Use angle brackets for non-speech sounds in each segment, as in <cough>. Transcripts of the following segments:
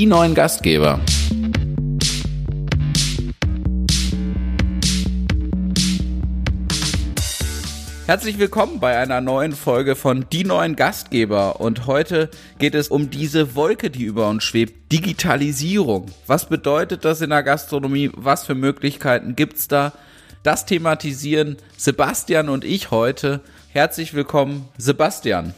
die neuen Gastgeber. Herzlich willkommen bei einer neuen Folge von Die neuen Gastgeber. Und heute geht es um diese Wolke, die über uns schwebt. Digitalisierung. Was bedeutet das in der Gastronomie? Was für Möglichkeiten gibt's da? Das thematisieren Sebastian und ich heute. Herzlich willkommen, Sebastian.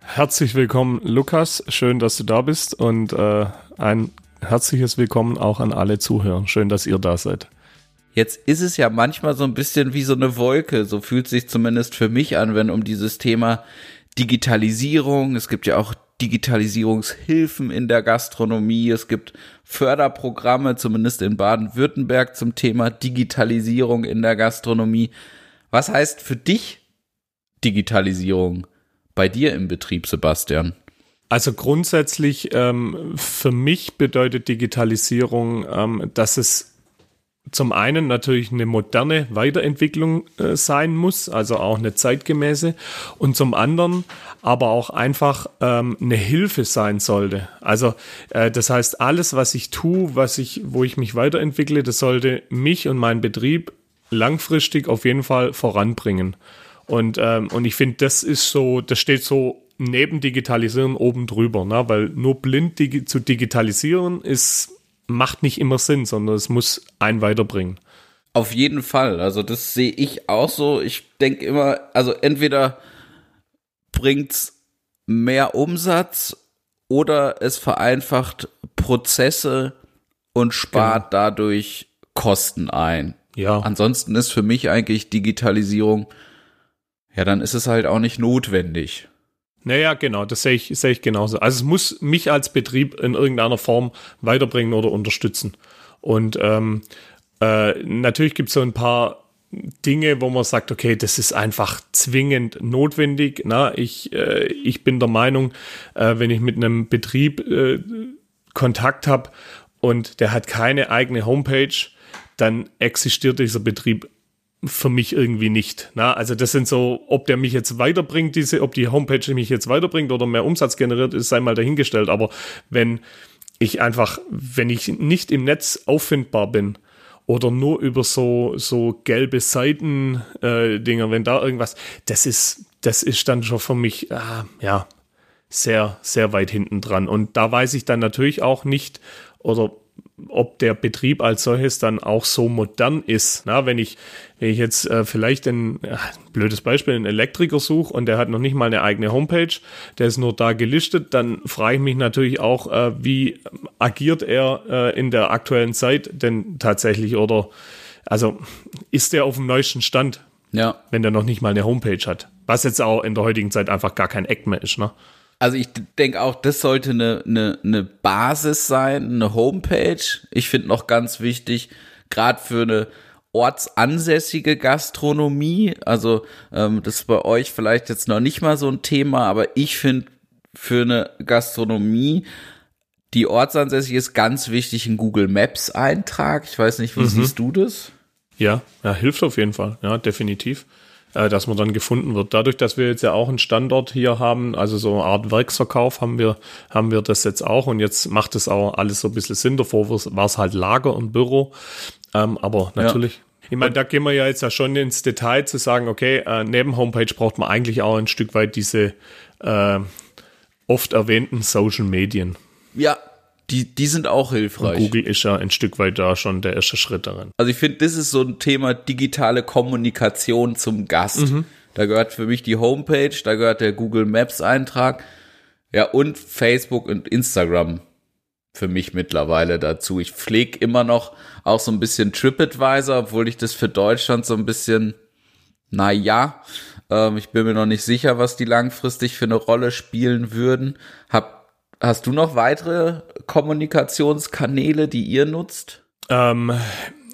Herzlich willkommen, Lukas. Schön, dass du da bist und äh, ein herzliches Willkommen auch an alle Zuhörer. Schön, dass ihr da seid. Jetzt ist es ja manchmal so ein bisschen wie so eine Wolke. So fühlt sich zumindest für mich an, wenn um dieses Thema Digitalisierung, es gibt ja auch Digitalisierungshilfen in der Gastronomie, es gibt Förderprogramme, zumindest in Baden-Württemberg zum Thema Digitalisierung in der Gastronomie. Was heißt für dich Digitalisierung? bei dir im Betrieb, Sebastian? Also grundsätzlich ähm, für mich bedeutet Digitalisierung, ähm, dass es zum einen natürlich eine moderne Weiterentwicklung äh, sein muss, also auch eine zeitgemäße, und zum anderen aber auch einfach ähm, eine Hilfe sein sollte. Also äh, das heißt, alles, was ich tue, was ich, wo ich mich weiterentwickle, das sollte mich und meinen Betrieb langfristig auf jeden Fall voranbringen. Und, ähm, und ich finde, das ist so, das steht so neben Digitalisieren oben drüber, ne? weil nur blind digi zu digitalisieren ist, macht nicht immer Sinn, sondern es muss einen weiterbringen. Auf jeden Fall. Also das sehe ich auch so. Ich denke immer, also entweder bringt's mehr Umsatz oder es vereinfacht Prozesse und spart genau. dadurch Kosten ein. Ja. Ansonsten ist für mich eigentlich Digitalisierung ja, dann ist es halt auch nicht notwendig. Naja, genau, das sehe ich, sehe ich genauso. Also es muss mich als Betrieb in irgendeiner Form weiterbringen oder unterstützen. Und ähm, äh, natürlich gibt es so ein paar Dinge, wo man sagt, okay, das ist einfach zwingend notwendig. Na, ich, äh, ich bin der Meinung, äh, wenn ich mit einem Betrieb äh, Kontakt habe und der hat keine eigene Homepage, dann existiert dieser Betrieb für mich irgendwie nicht. Na, also das sind so, ob der mich jetzt weiterbringt, diese, ob die Homepage mich jetzt weiterbringt oder mehr Umsatz generiert, ist sei mal dahingestellt. Aber wenn ich einfach, wenn ich nicht im Netz auffindbar bin oder nur über so so gelbe Seiten äh, Dinger, wenn da irgendwas, das ist das ist dann schon für mich äh, ja sehr sehr weit hinten dran. Und da weiß ich dann natürlich auch nicht oder ob der Betrieb als solches dann auch so modern ist. Na, wenn ich, wenn ich jetzt äh, vielleicht ein ja, blödes Beispiel, einen Elektriker suche und der hat noch nicht mal eine eigene Homepage, der ist nur da gelistet, dann frage ich mich natürlich auch, äh, wie agiert er äh, in der aktuellen Zeit denn tatsächlich oder also ist der auf dem neuesten Stand, ja. wenn der noch nicht mal eine Homepage hat. Was jetzt auch in der heutigen Zeit einfach gar kein Eck mehr ist, ne? Also ich denke auch, das sollte eine, eine, eine Basis sein, eine Homepage. Ich finde noch ganz wichtig, gerade für eine ortsansässige Gastronomie. Also ähm, das ist bei euch vielleicht jetzt noch nicht mal so ein Thema, aber ich finde für eine Gastronomie, die ortsansässig ist, ganz wichtig ein Google Maps Eintrag. Ich weiß nicht, wie mhm. siehst du das? Ja, ja, hilft auf jeden Fall. Ja, definitiv äh, dass man dann gefunden wird. Dadurch, dass wir jetzt ja auch einen Standort hier haben, also so eine Art Werksverkauf haben wir, haben wir das jetzt auch und jetzt macht es auch alles so ein bisschen Sinn. Davor war es halt Lager und Büro. Ähm, aber natürlich, ja. Ich meine, da gehen wir ja jetzt ja schon ins Detail zu sagen, okay, äh, neben Homepage braucht man eigentlich auch ein Stück weit diese äh, oft erwähnten Social Medien. Ja, die, die sind auch hilfreich. Und Google ist ja ein Stück weit da schon der erste Schritt darin. Also ich finde, das ist so ein Thema digitale Kommunikation zum Gast. Mhm. Da gehört für mich die Homepage, da gehört der Google Maps Eintrag, ja, und Facebook und Instagram für mich mittlerweile dazu. Ich pflege immer noch auch so ein bisschen TripAdvisor, obwohl ich das für Deutschland so ein bisschen, na ja, ähm, ich bin mir noch nicht sicher, was die langfristig für eine Rolle spielen würden. Hab Hast du noch weitere Kommunikationskanäle, die ihr nutzt? Ähm,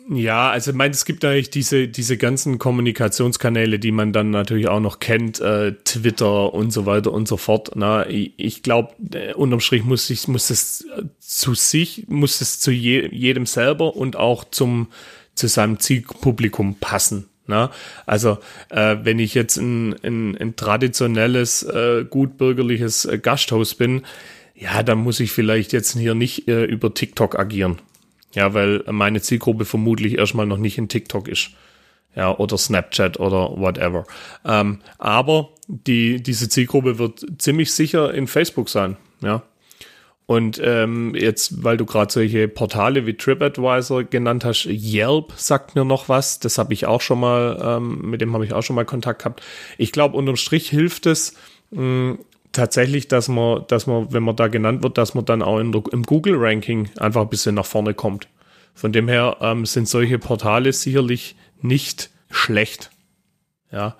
ja, also ich meine, es gibt eigentlich diese, diese ganzen Kommunikationskanäle, die man dann natürlich auch noch kennt, äh, Twitter und so weiter und so fort. Na, ich, ich glaube, äh, unterm Strich muss ich, muss es zu sich, muss es zu je, jedem selber und auch zum, zu seinem Zielpublikum passen. Na? Also äh, wenn ich jetzt ein, ein, ein traditionelles, äh, gut bürgerliches äh, Gasthaus bin, ja, dann muss ich vielleicht jetzt hier nicht äh, über TikTok agieren. Ja, weil meine Zielgruppe vermutlich erstmal noch nicht in TikTok ist. Ja, oder Snapchat oder whatever. Ähm, aber die, diese Zielgruppe wird ziemlich sicher in Facebook sein. Ja. Und ähm, jetzt, weil du gerade solche Portale wie TripAdvisor genannt hast, Yelp sagt mir noch was. Das habe ich auch schon mal, ähm, mit dem habe ich auch schon mal Kontakt gehabt. Ich glaube, unterm Strich hilft es mh, tatsächlich, dass man, dass man, wenn man da genannt wird, dass man dann auch der, im Google-Ranking einfach ein bisschen nach vorne kommt. Von dem her ähm, sind solche Portale sicherlich nicht schlecht. Ja.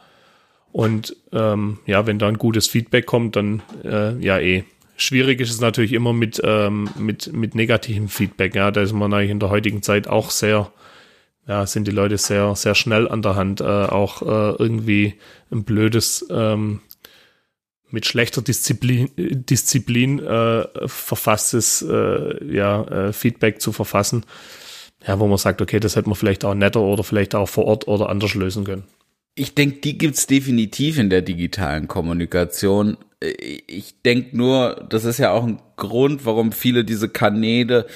Und ähm, ja, wenn da ein gutes Feedback kommt, dann äh, ja eh. Schwierig ist es natürlich immer mit, ähm, mit, mit negativem Feedback. Ja, da ist man eigentlich in der heutigen Zeit auch sehr, ja, sind die Leute sehr, sehr schnell an der Hand, äh, auch äh, irgendwie ein blödes, ähm, mit schlechter Disziplin, Disziplin äh, verfasstes äh, ja, äh, Feedback zu verfassen ja, wo man sagt, okay, das hätte man vielleicht auch netter oder vielleicht auch vor Ort oder anders lösen können. Ich denke, die gibt's definitiv in der digitalen Kommunikation. Ich denke nur, das ist ja auch ein Grund, warum viele diese Kanäle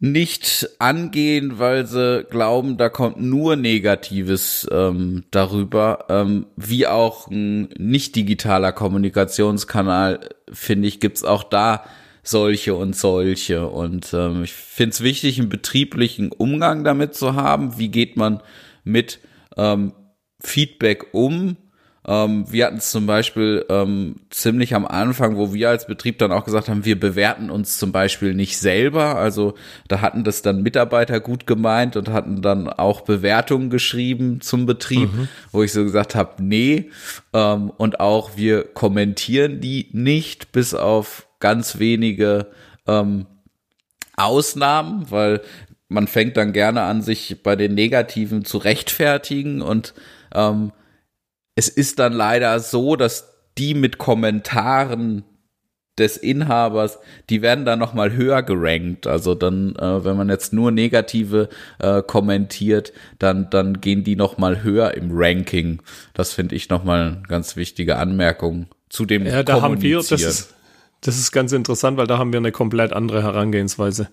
nicht angehen, weil sie glauben, da kommt nur Negatives ähm, darüber. Ähm, wie auch ein nicht digitaler Kommunikationskanal, finde ich, gibt's auch da solche und solche. Und ähm, ich finde es wichtig, einen betrieblichen Umgang damit zu haben. Wie geht man mit ähm, Feedback um? Ähm, wir hatten es zum Beispiel ähm, ziemlich am Anfang, wo wir als Betrieb dann auch gesagt haben, wir bewerten uns zum Beispiel nicht selber. Also da hatten das dann Mitarbeiter gut gemeint und hatten dann auch Bewertungen geschrieben zum Betrieb, mhm. wo ich so gesagt habe, nee. Ähm, und auch wir kommentieren die nicht, bis auf ganz wenige ähm, Ausnahmen, weil man fängt dann gerne an, sich bei den Negativen zu rechtfertigen und ähm, es ist dann leider so, dass die mit Kommentaren des Inhabers, die werden dann noch mal höher gerankt. Also dann, äh, wenn man jetzt nur negative äh, kommentiert, dann dann gehen die noch mal höher im Ranking. Das finde ich noch mal eine ganz wichtige Anmerkung zu dem Ja, da haben wir das ist, das ist ganz interessant, weil da haben wir eine komplett andere Herangehensweise.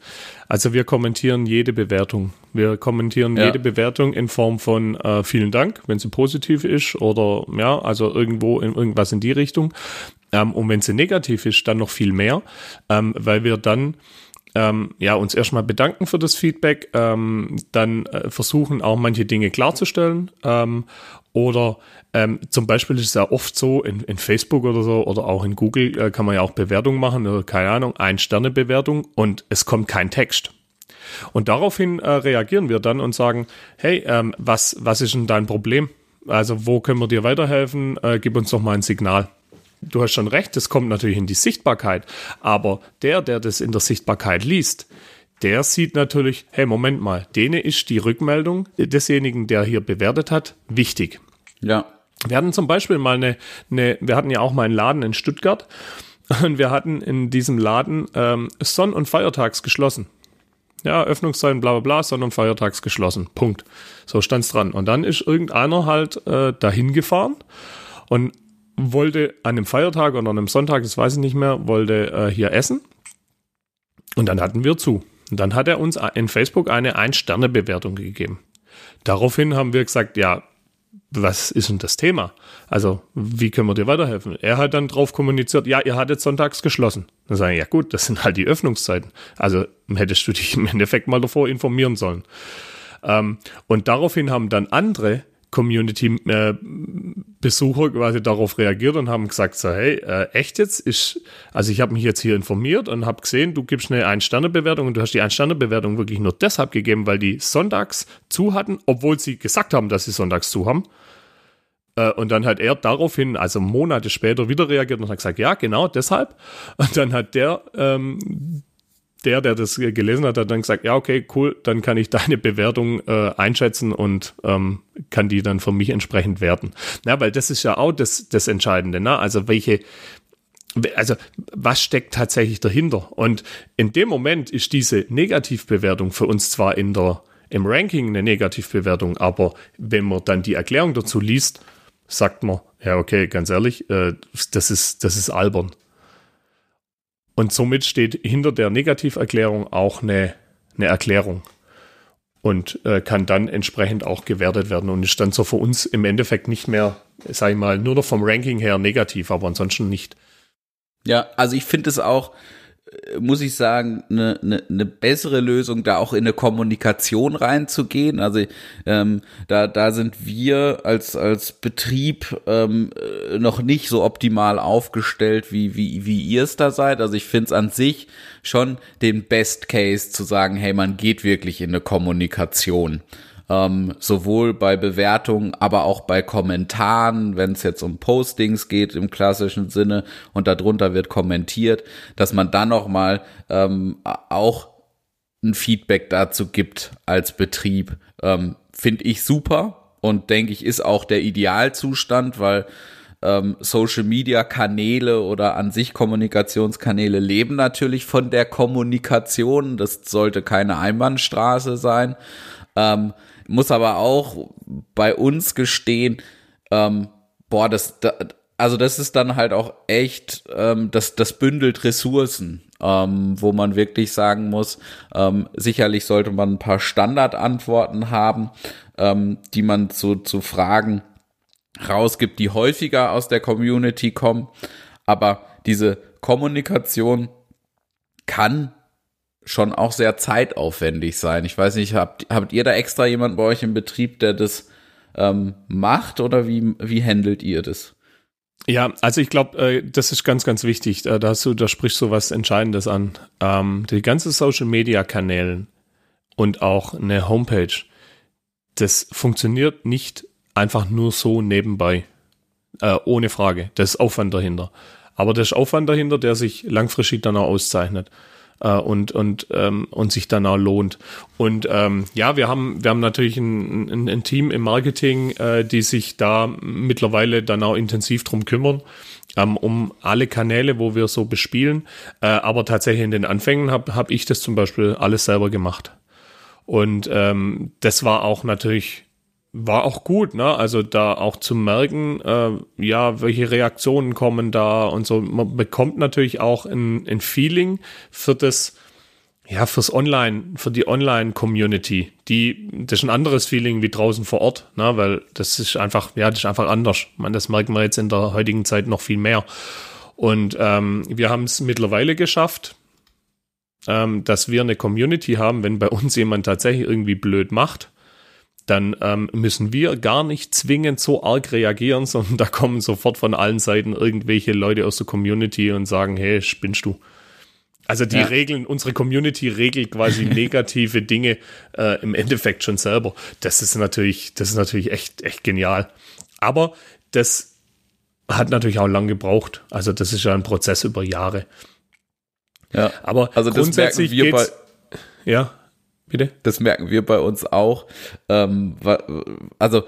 Also wir kommentieren jede Bewertung. Wir kommentieren ja. jede Bewertung in Form von äh, vielen Dank, wenn sie positiv ist oder ja, also irgendwo in irgendwas in die Richtung. Ähm, und wenn sie negativ ist, dann noch viel mehr, ähm, weil wir dann ähm, ja, uns erstmal bedanken für das Feedback, ähm, dann äh, versuchen auch manche Dinge klarzustellen ähm, oder ähm, zum Beispiel ist es ja oft so, in, in Facebook oder so oder auch in Google äh, kann man ja auch Bewertungen machen oder keine Ahnung, Ein-Sterne-Bewertung und es kommt kein Text. Und daraufhin äh, reagieren wir dann und sagen, hey, ähm, was, was ist denn dein Problem? Also wo können wir dir weiterhelfen? Äh, gib uns doch mal ein Signal. Du hast schon recht, das kommt natürlich in die Sichtbarkeit, aber der, der das in der Sichtbarkeit liest, der sieht natürlich, hey, Moment mal, denen ist die Rückmeldung desjenigen, der hier bewertet hat, wichtig. Ja. Wir hatten zum Beispiel mal eine, eine, wir hatten ja auch mal einen Laden in Stuttgart <laughs> und wir hatten in diesem Laden ähm, Sonn- und Feiertags geschlossen. Ja, Öffnungszeiten, bla bla bla, Sonn- und Feiertags geschlossen. Punkt. So stand's dran. Und dann ist irgendeiner halt äh, dahin gefahren und wollte an einem Feiertag oder an einem Sonntag, das weiß ich nicht mehr, wollte äh, hier essen. Und dann hatten wir zu. Und dann hat er uns in Facebook eine Ein-Sterne-Bewertung gegeben. Daraufhin haben wir gesagt, ja, was ist denn das Thema? Also, wie können wir dir weiterhelfen? Er hat dann drauf kommuniziert, ja, ihr hattet sonntags geschlossen. Dann sagen, ja gut, das sind halt die Öffnungszeiten. Also hättest du dich im Endeffekt mal davor informieren sollen. Ähm, und daraufhin haben dann andere Community-Besucher quasi darauf reagiert und haben gesagt, so, hey, äh, echt jetzt? Ist, also ich habe mich jetzt hier informiert und habe gesehen, du gibst eine Ein-Sterne-Bewertung und du hast die Ein-Sterne-Bewertung wirklich nur deshalb gegeben, weil die sonntags zu hatten, obwohl sie gesagt haben, dass sie sonntags zu haben. Äh, und dann hat er daraufhin, also Monate später, wieder reagiert und hat gesagt, ja, genau deshalb. Und dann hat der ähm, der, der das gelesen hat, hat dann gesagt, ja, okay, cool, dann kann ich <laughs> deine Bewertung äh, einschätzen und ähm, kann die dann für mich entsprechend werten. Ja, weil das ist ja auch das, das Entscheidende, ne? Also welche, also was steckt tatsächlich dahinter? Und in dem Moment ist diese Negativbewertung für uns zwar in der, im Ranking eine Negativbewertung, aber wenn man dann die Erklärung dazu liest, sagt man, ja, okay, ganz ehrlich, äh, das ist, das ist albern. Und somit steht hinter der Negativerklärung auch eine, eine Erklärung und äh, kann dann entsprechend auch gewertet werden und ist dann so für uns im Endeffekt nicht mehr, sag ich mal, nur noch vom Ranking her negativ, aber ansonsten nicht. Ja, also ich finde es auch, muss ich sagen, eine, eine, eine bessere Lösung, da auch in eine Kommunikation reinzugehen. Also ähm, da, da sind wir als, als Betrieb ähm, noch nicht so optimal aufgestellt, wie, wie, wie ihr es da seid. Also ich finde es an sich schon den Best Case zu sagen, hey, man geht wirklich in eine Kommunikation ähm, sowohl bei Bewertungen, aber auch bei Kommentaren, wenn es jetzt um Postings geht im klassischen Sinne und darunter wird kommentiert, dass man dann noch mal ähm, auch ein Feedback dazu gibt als Betrieb, ähm, finde ich super und denke ich ist auch der Idealzustand, weil ähm, Social Media Kanäle oder an sich Kommunikationskanäle leben natürlich von der Kommunikation. Das sollte keine Einbahnstraße sein. Ähm, muss aber auch bei uns gestehen, ähm, boah, das, da, also das ist dann halt auch echt, ähm, das, das bündelt Ressourcen, ähm, wo man wirklich sagen muss, ähm, sicherlich sollte man ein paar Standardantworten haben, ähm, die man zu, zu Fragen rausgibt, die häufiger aus der Community kommen. Aber diese Kommunikation kann schon auch sehr zeitaufwendig sein. Ich weiß nicht, habt, habt ihr da extra jemanden bei euch im Betrieb, der das ähm, macht oder wie, wie handelt ihr das? Ja, also ich glaube, äh, das ist ganz, ganz wichtig. Äh, da, hast du, da sprichst du was Entscheidendes an. Ähm, die ganzen Social Media Kanälen und auch eine Homepage, das funktioniert nicht einfach nur so nebenbei. Äh, ohne Frage. Das ist Aufwand dahinter. Aber das ist Aufwand dahinter, der sich langfristig dann auch auszeichnet äh, und, und, ähm, und sich dann auch lohnt. Und ähm, ja, wir haben, wir haben natürlich ein, ein, ein Team im Marketing, äh, die sich da mittlerweile dann auch intensiv drum kümmern ähm, um alle Kanäle, wo wir so bespielen. Äh, aber tatsächlich in den Anfängen habe hab ich das zum Beispiel alles selber gemacht. Und ähm, das war auch natürlich war auch gut, ne? Also da auch zu merken, äh, ja, welche Reaktionen kommen da und so. Man bekommt natürlich auch ein, ein Feeling für das, ja, fürs Online, für die Online-Community. Die, das ist ein anderes Feeling wie draußen vor Ort, ne? Weil das ist einfach, ja, das ist einfach anders. Man, das merkt man jetzt in der heutigen Zeit noch viel mehr. Und ähm, wir haben es mittlerweile geschafft, ähm, dass wir eine Community haben, wenn bei uns jemand tatsächlich irgendwie blöd macht dann ähm, müssen wir gar nicht zwingend so arg reagieren, <laughs> sondern da kommen sofort von allen Seiten irgendwelche Leute aus der Community und sagen, hey, spinnst du? Also die ja. Regeln, unsere Community regelt quasi <laughs> negative Dinge äh, im Endeffekt schon selber. Das ist natürlich, das ist natürlich echt, echt genial. Aber das hat natürlich auch lang gebraucht. Also das ist ja ein Prozess über Jahre. Ja, aber also grundsätzlich das merken wir bei, ja. Bitte? Das merken wir bei uns auch. Ähm, also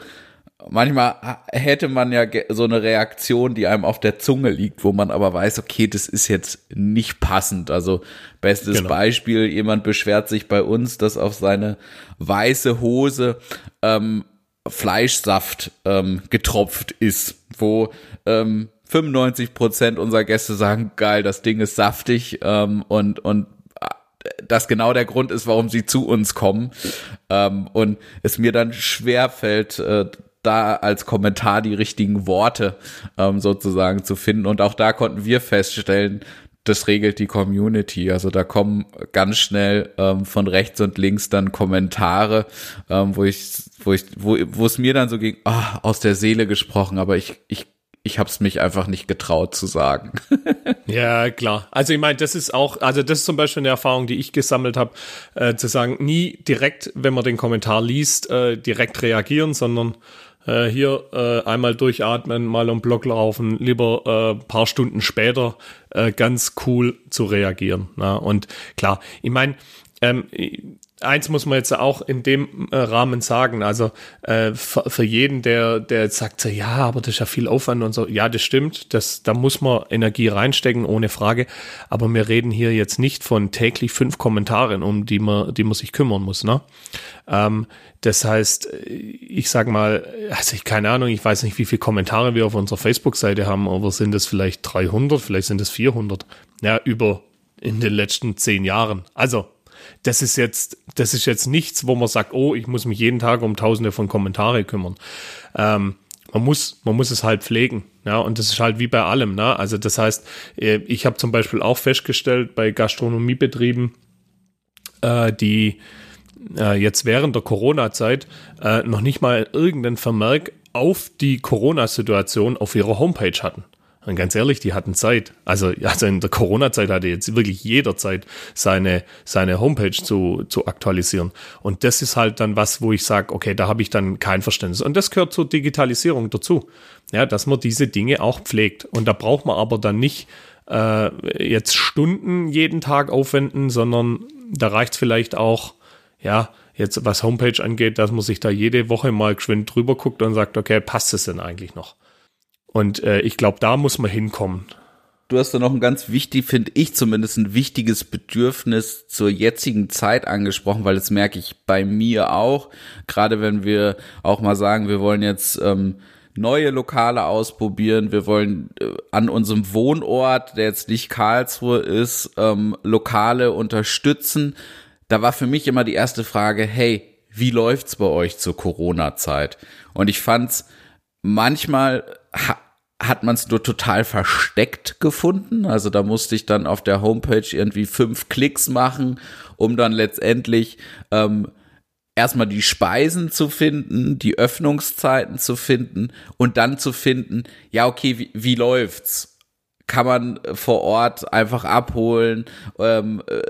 manchmal hätte man ja so eine Reaktion, die einem auf der Zunge liegt, wo man aber weiß, okay, das ist jetzt nicht passend. Also bestes genau. Beispiel, jemand beschwert sich bei uns, dass auf seine weiße Hose ähm, Fleischsaft ähm, getropft ist, wo ähm, 95 Prozent unserer Gäste sagen, geil, das Ding ist saftig ähm, und und das genau der Grund ist, warum sie zu uns kommen. Ähm, und es mir dann schwer fällt, äh, da als Kommentar die richtigen Worte ähm, sozusagen zu finden. Und auch da konnten wir feststellen, das regelt die Community. Also da kommen ganz schnell ähm, von rechts und links dann Kommentare, ähm, wo ich, wo ich, wo, wo es mir dann so ging, oh, aus der Seele gesprochen, aber ich, ich ich habe es mich einfach nicht getraut zu sagen. <laughs> ja, klar. Also ich meine, das ist auch, also das ist zum Beispiel eine Erfahrung, die ich gesammelt habe, äh, zu sagen, nie direkt, wenn man den Kommentar liest, äh, direkt reagieren, sondern äh, hier äh, einmal durchatmen, mal um Block laufen, lieber äh, paar Stunden später äh, ganz cool zu reagieren. Na? Und klar, ich meine, ähm, eins muss man jetzt auch in dem äh, Rahmen sagen, also äh, für, jeden, der, der jetzt sagt, so, ja, aber das ist ja viel Aufwand und so, ja, das stimmt, das, da muss man Energie reinstecken, ohne Frage, aber wir reden hier jetzt nicht von täglich fünf Kommentaren, um die man, die man sich kümmern muss, ne? Ähm, das heißt, ich sag mal, also ich keine Ahnung, ich weiß nicht, wie viele Kommentare wir auf unserer Facebook-Seite haben, aber sind es vielleicht 300, vielleicht sind es 400, ja, über in den letzten zehn Jahren. Also, das ist jetzt, das ist jetzt nichts, wo man sagt, oh, ich muss mich jeden Tag um tausende von Kommentare kümmern. Ähm, man muss, man muss es halt pflegen. Ja, und das ist halt wie bei allem. Ne? Also das heißt, äh, ich habe zum Beispiel auch festgestellt bei Gastronomiebetrieben, äh, die äh, jetzt während der Corona-Zeit äh, noch nicht mal irgendeinen Vermerk auf die Corona-Situation auf ihrer Homepage hatten. Und ganz ehrlich, die hatten Zeit. Also, <laughs> also in der Corona-Zeit hatte jetzt wirklich jeder Zeit, seine, seine Homepage zu, zu aktualisieren. Und das ist halt dann was, wo ich sage, okay, da habe ich dann kein Verständnis. Und das gehört zur Digitalisierung dazu. Ja, dass man diese Dinge auch pflegt. Und da braucht man aber dann nicht äh, jetzt Stunden jeden Tag aufwenden, sondern da reicht es vielleicht auch, ja, jetzt was Homepage angeht, dass man sich da jede Woche mal geschwind drüber guckt und sagt, okay, passt es denn eigentlich noch? Und äh, ich glaube, da muss man hinkommen. Du hast da noch ein ganz wichtig, finde ich zumindest, ein wichtiges Bedürfnis zur jetzigen Zeit angesprochen, weil das merke ich bei mir auch. Gerade wenn wir auch mal sagen, wir wollen jetzt ähm, neue Lokale ausprobieren, wir wollen äh, an unserem Wohnort, der jetzt nicht Karlsruhe ist, ähm, Lokale unterstützen. Da war für mich immer die erste Frage, hey, wie läuft's bei euch zur Corona-Zeit? Und ich fand's manchmal ha hat man es nur total versteckt gefunden. Also da musste ich dann auf der Homepage irgendwie fünf Klicks machen, um dann letztendlich ähm, erstmal die Speisen zu finden, die Öffnungszeiten zu finden und dann zu finden, ja, okay, wie, wie läuft's? Kann man vor Ort einfach abholen? Ähm, äh,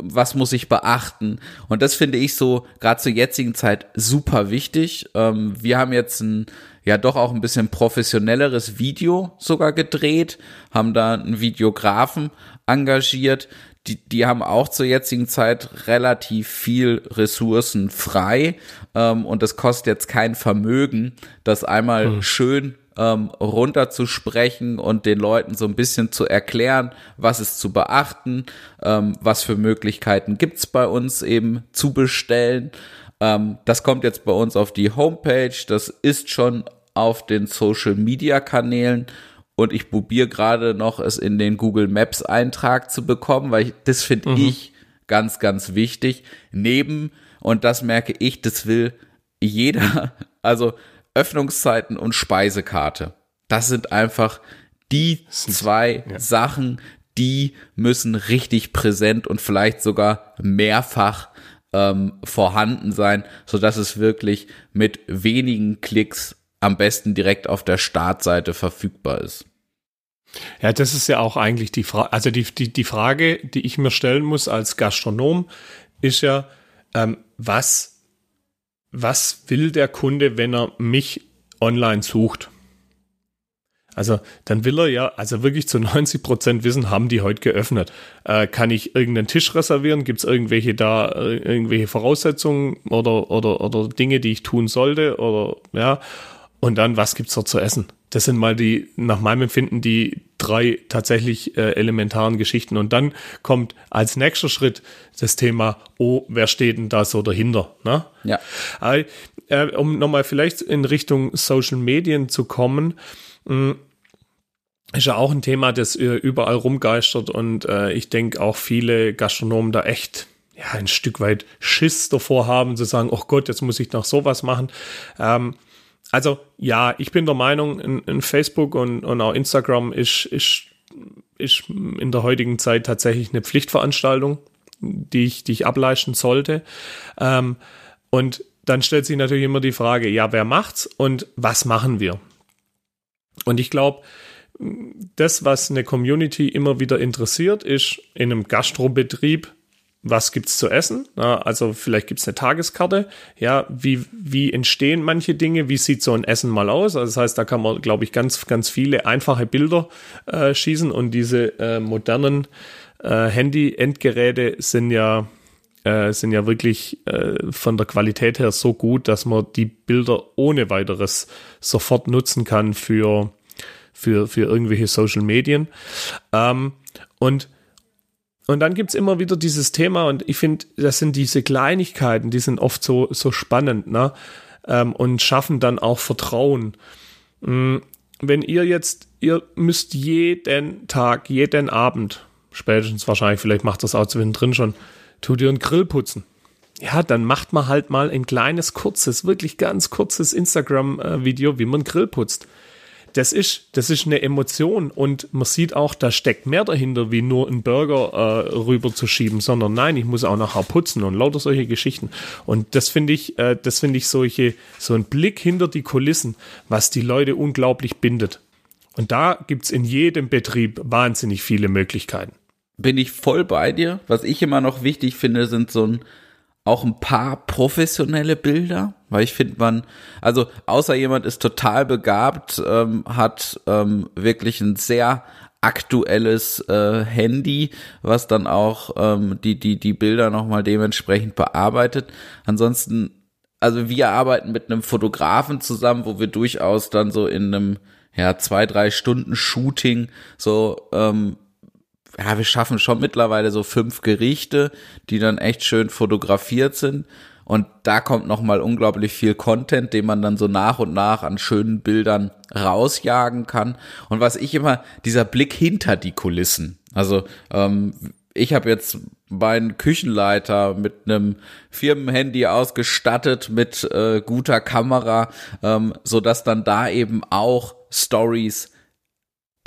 was muss ich beachten? Und das finde ich so gerade zur jetzigen Zeit super wichtig. Ähm, wir haben jetzt ein ja doch auch ein bisschen professionelleres Video sogar gedreht, haben da einen Videografen engagiert. Die, die haben auch zur jetzigen Zeit relativ viel Ressourcen frei ähm, und das kostet jetzt kein Vermögen, das einmal hm. schön ähm, runterzusprechen und den Leuten so ein bisschen zu erklären, was ist zu beachten, ähm, was für Möglichkeiten gibt's bei uns eben zu bestellen. Ähm, das kommt jetzt bei uns auf die Homepage. Das ist schon auf den Social Media Kanälen und ich probiere gerade noch es in den Google Maps Eintrag zu bekommen, weil ich, das finde mhm. ich ganz, ganz wichtig. Neben, und das merke ich, das will jeder, <laughs> also Öffnungszeiten und Speisekarte. Das sind einfach die zwei ja. Sachen, die müssen richtig präsent und vielleicht sogar mehrfach ähm, vorhanden sein, so dass es wirklich mit wenigen Klicks am besten direkt auf der Startseite verfügbar ist. Ja, das ist ja auch eigentlich die Frage, also die, die, die Frage, die ich mir stellen muss als Gastronom, ist ja, ähm, was, was will der Kunde, wenn er mich online sucht? Also dann will er ja, also wirklich zu 90 Prozent wissen, haben die heute geöffnet. Äh, kann ich irgendeinen Tisch reservieren? Gibt es irgendwelche da, äh, irgendwelche Voraussetzungen oder, oder, oder Dinge, die ich tun sollte? Oder ja, und dann, was gibt's dort zu essen? Das sind mal die, nach meinem Empfinden, die drei tatsächlich äh, elementaren Geschichten. Und dann kommt als nächster Schritt das Thema, oh, wer steht denn da so dahinter? Ne? Ja. Äh, äh, um nochmal vielleicht in Richtung Social Medien zu kommen, mh, hm, ist ja auch ein Thema, das äh, überall rumgeistert und äh, ich denke auch viele Gastronomen da echt ja ein Stück weit Schiss davor haben, zu sagen, oh Gott, jetzt muss ich noch sowas machen. Ähm, also ja, ich bin der Meinung, in, in Facebook und, und auch Instagram ist, ist, ist in der heutigen Zeit tatsächlich eine Pflichtveranstaltung, die ich, die ich ableisten sollte. Ähm, und dann stellt sich natürlich immer die Frage, ja, wer macht's und was machen wir? Und ich glaube, das, was eine Community immer wieder interessiert, ist in einem Gastrobetrieb was gibt's zu essen? Also vielleicht gibt's eine Tageskarte. Ja, wie, wie entstehen manche Dinge? Wie sieht so ein Essen mal aus? Also das heißt, da kann man, glaube ich, ganz, ganz viele einfache Bilder äh, schießen und diese äh, modernen äh, Handy-Endgeräte sind ja äh, sind ja wirklich äh, von der Qualität her so gut, dass man die Bilder ohne weiteres sofort nutzen kann für, für, für irgendwelche Social Medien. Ähm, und und dann gibt's immer wieder dieses Thema und ich finde, das sind diese Kleinigkeiten, die sind oft so, so spannend, ne? Ähm, und schaffen dann auch Vertrauen. Mhm. Wenn ihr jetzt, ihr müsst jeden Tag, jeden Abend spätestens wahrscheinlich, vielleicht macht das auch zwischendrin schon, tu dir einen Grill putzen. Ja, dann macht man halt mal ein kleines, kurzes, wirklich ganz kurzes Instagram-Video, wie man Grill putzt das ist, das ist eine Emotion und man sieht auch, da steckt mehr dahinter, wie nur einen Burger äh, rüberzuschieben, sondern nein, ich muss auch nachher putzen und lauter solche Geschichten. Und das finde ich, äh, das finde ich solche, so ein Blick hinter die Kulissen, was die Leute unglaublich bindet. Und da gibt es in jedem Betrieb wahnsinnig viele Möglichkeiten. Bin ich voll bei dir. Was ich immer noch wichtig finde, sind so ein auch ein paar professionelle Bilder, weil ich finde man, also außer jemand ist total begabt, ähm, hat ähm, wirklich ein sehr aktuelles äh, Handy, was dann auch ähm, die die die Bilder noch mal dementsprechend bearbeitet. Ansonsten, also wir arbeiten mit einem Fotografen zusammen, wo wir durchaus dann so in einem ja zwei drei Stunden Shooting so ähm, ja, wir schaffen schon mittlerweile so fünf Gerichte, die dann echt schön fotografiert sind. Und da kommt nochmal unglaublich viel Content, den man dann so nach und nach an schönen Bildern rausjagen kann. Und was ich immer, dieser Blick hinter die Kulissen. Also ähm, ich habe jetzt meinen Küchenleiter mit einem Firmenhandy ausgestattet, mit äh, guter Kamera, ähm, so dass dann da eben auch Stories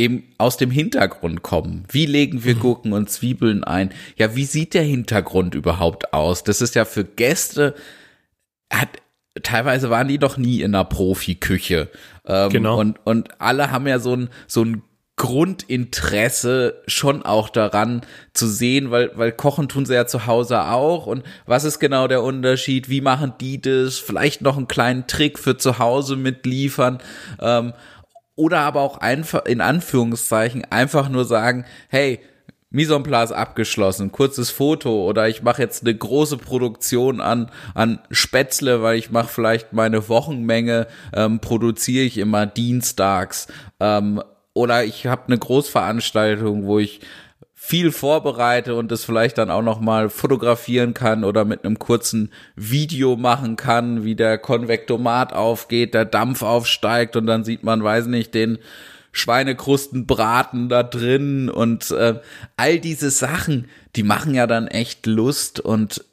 eben aus dem Hintergrund kommen. Wie legen wir mhm. Gurken und Zwiebeln ein? Ja, wie sieht der Hintergrund überhaupt aus? Das ist ja für Gäste, hat, teilweise waren die doch nie in einer Profiküche. Ähm, genau. Und, und alle haben ja so ein, so ein Grundinteresse schon auch daran zu sehen, weil, weil kochen tun sie ja zu Hause auch. Und was ist genau der Unterschied? Wie machen die das? Vielleicht noch einen kleinen Trick für zu Hause mitliefern. Ähm, oder aber auch einfach in Anführungszeichen einfach nur sagen, hey, Mise en place abgeschlossen, kurzes Foto oder ich mache jetzt eine große Produktion an an Spätzle, weil ich mache vielleicht meine Wochenmenge, ähm, produziere ich immer dienstags. Ähm, oder ich habe eine Großveranstaltung, wo ich viel vorbereite und das vielleicht dann auch noch mal fotografieren kann oder mit einem kurzen Video machen kann, wie der Konvektomat aufgeht, der Dampf aufsteigt und dann sieht man, weiß nicht, den Schweinekrustenbraten da drin und äh, all diese Sachen, die machen ja dann echt Lust und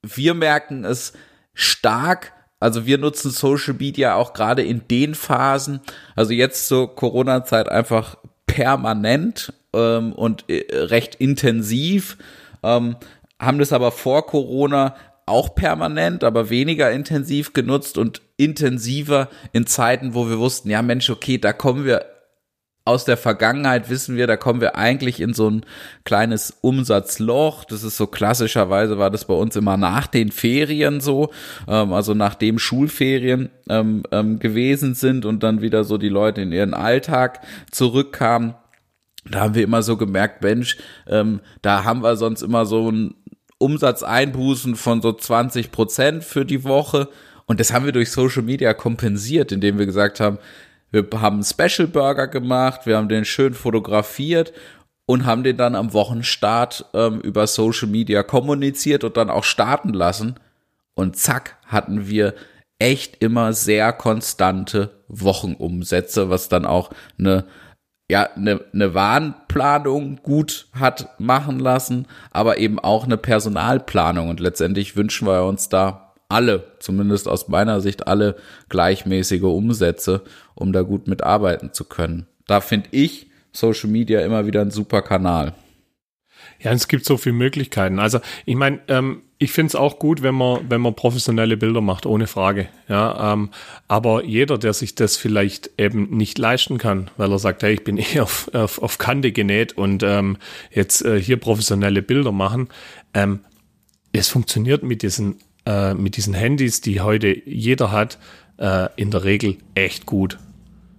wir merken es stark, also wir nutzen Social Media auch gerade in den Phasen, also jetzt zur Corona-Zeit einfach permanent ähm, und äh, recht intensiv, ähm, haben das aber vor Corona auch permanent, aber weniger intensiv genutzt und intensiver in Zeiten, wo wir wussten, ja Mensch, okay, da kommen wir aus der Vergangenheit wissen wir, da kommen wir eigentlich in so ein kleines Umsatzloch. Das ist so klassischerweise war das bei uns immer nach den Ferien so, ähm, also nachdem Schulferien ähm, ähm, gewesen sind und dann wieder so die Leute in ihren Alltag zurückkamen da haben wir immer so gemerkt, Mensch, ähm, da haben wir sonst immer so ein Umsatzeinbußen von so 20 Prozent für die Woche. Und das haben wir durch Social Media kompensiert, indem wir gesagt haben, wir haben einen Special Burger gemacht, wir haben den schön fotografiert und haben den dann am Wochenstart ähm, über Social Media kommuniziert und dann auch starten lassen. Und zack, hatten wir echt immer sehr konstante Wochenumsätze, was dann auch eine ja eine, eine Warnplanung gut hat machen lassen, aber eben auch eine Personalplanung. Und letztendlich wünschen wir uns da alle, zumindest aus meiner Sicht, alle gleichmäßige Umsätze, um da gut mitarbeiten zu können. Da finde ich Social Media immer wieder ein super Kanal. Ja, es gibt so viele Möglichkeiten. Also ich meine, ähm, ich finde es auch gut, wenn man, wenn man professionelle Bilder macht, ohne Frage. Ja, ähm, aber jeder, der sich das vielleicht eben nicht leisten kann, weil er sagt, hey, ich bin <laughs> eh auf, auf, auf Kante genäht und ähm, jetzt äh, hier professionelle Bilder machen, ähm, es funktioniert mit diesen, äh, mit diesen Handys, die heute jeder hat, äh, in der Regel echt gut.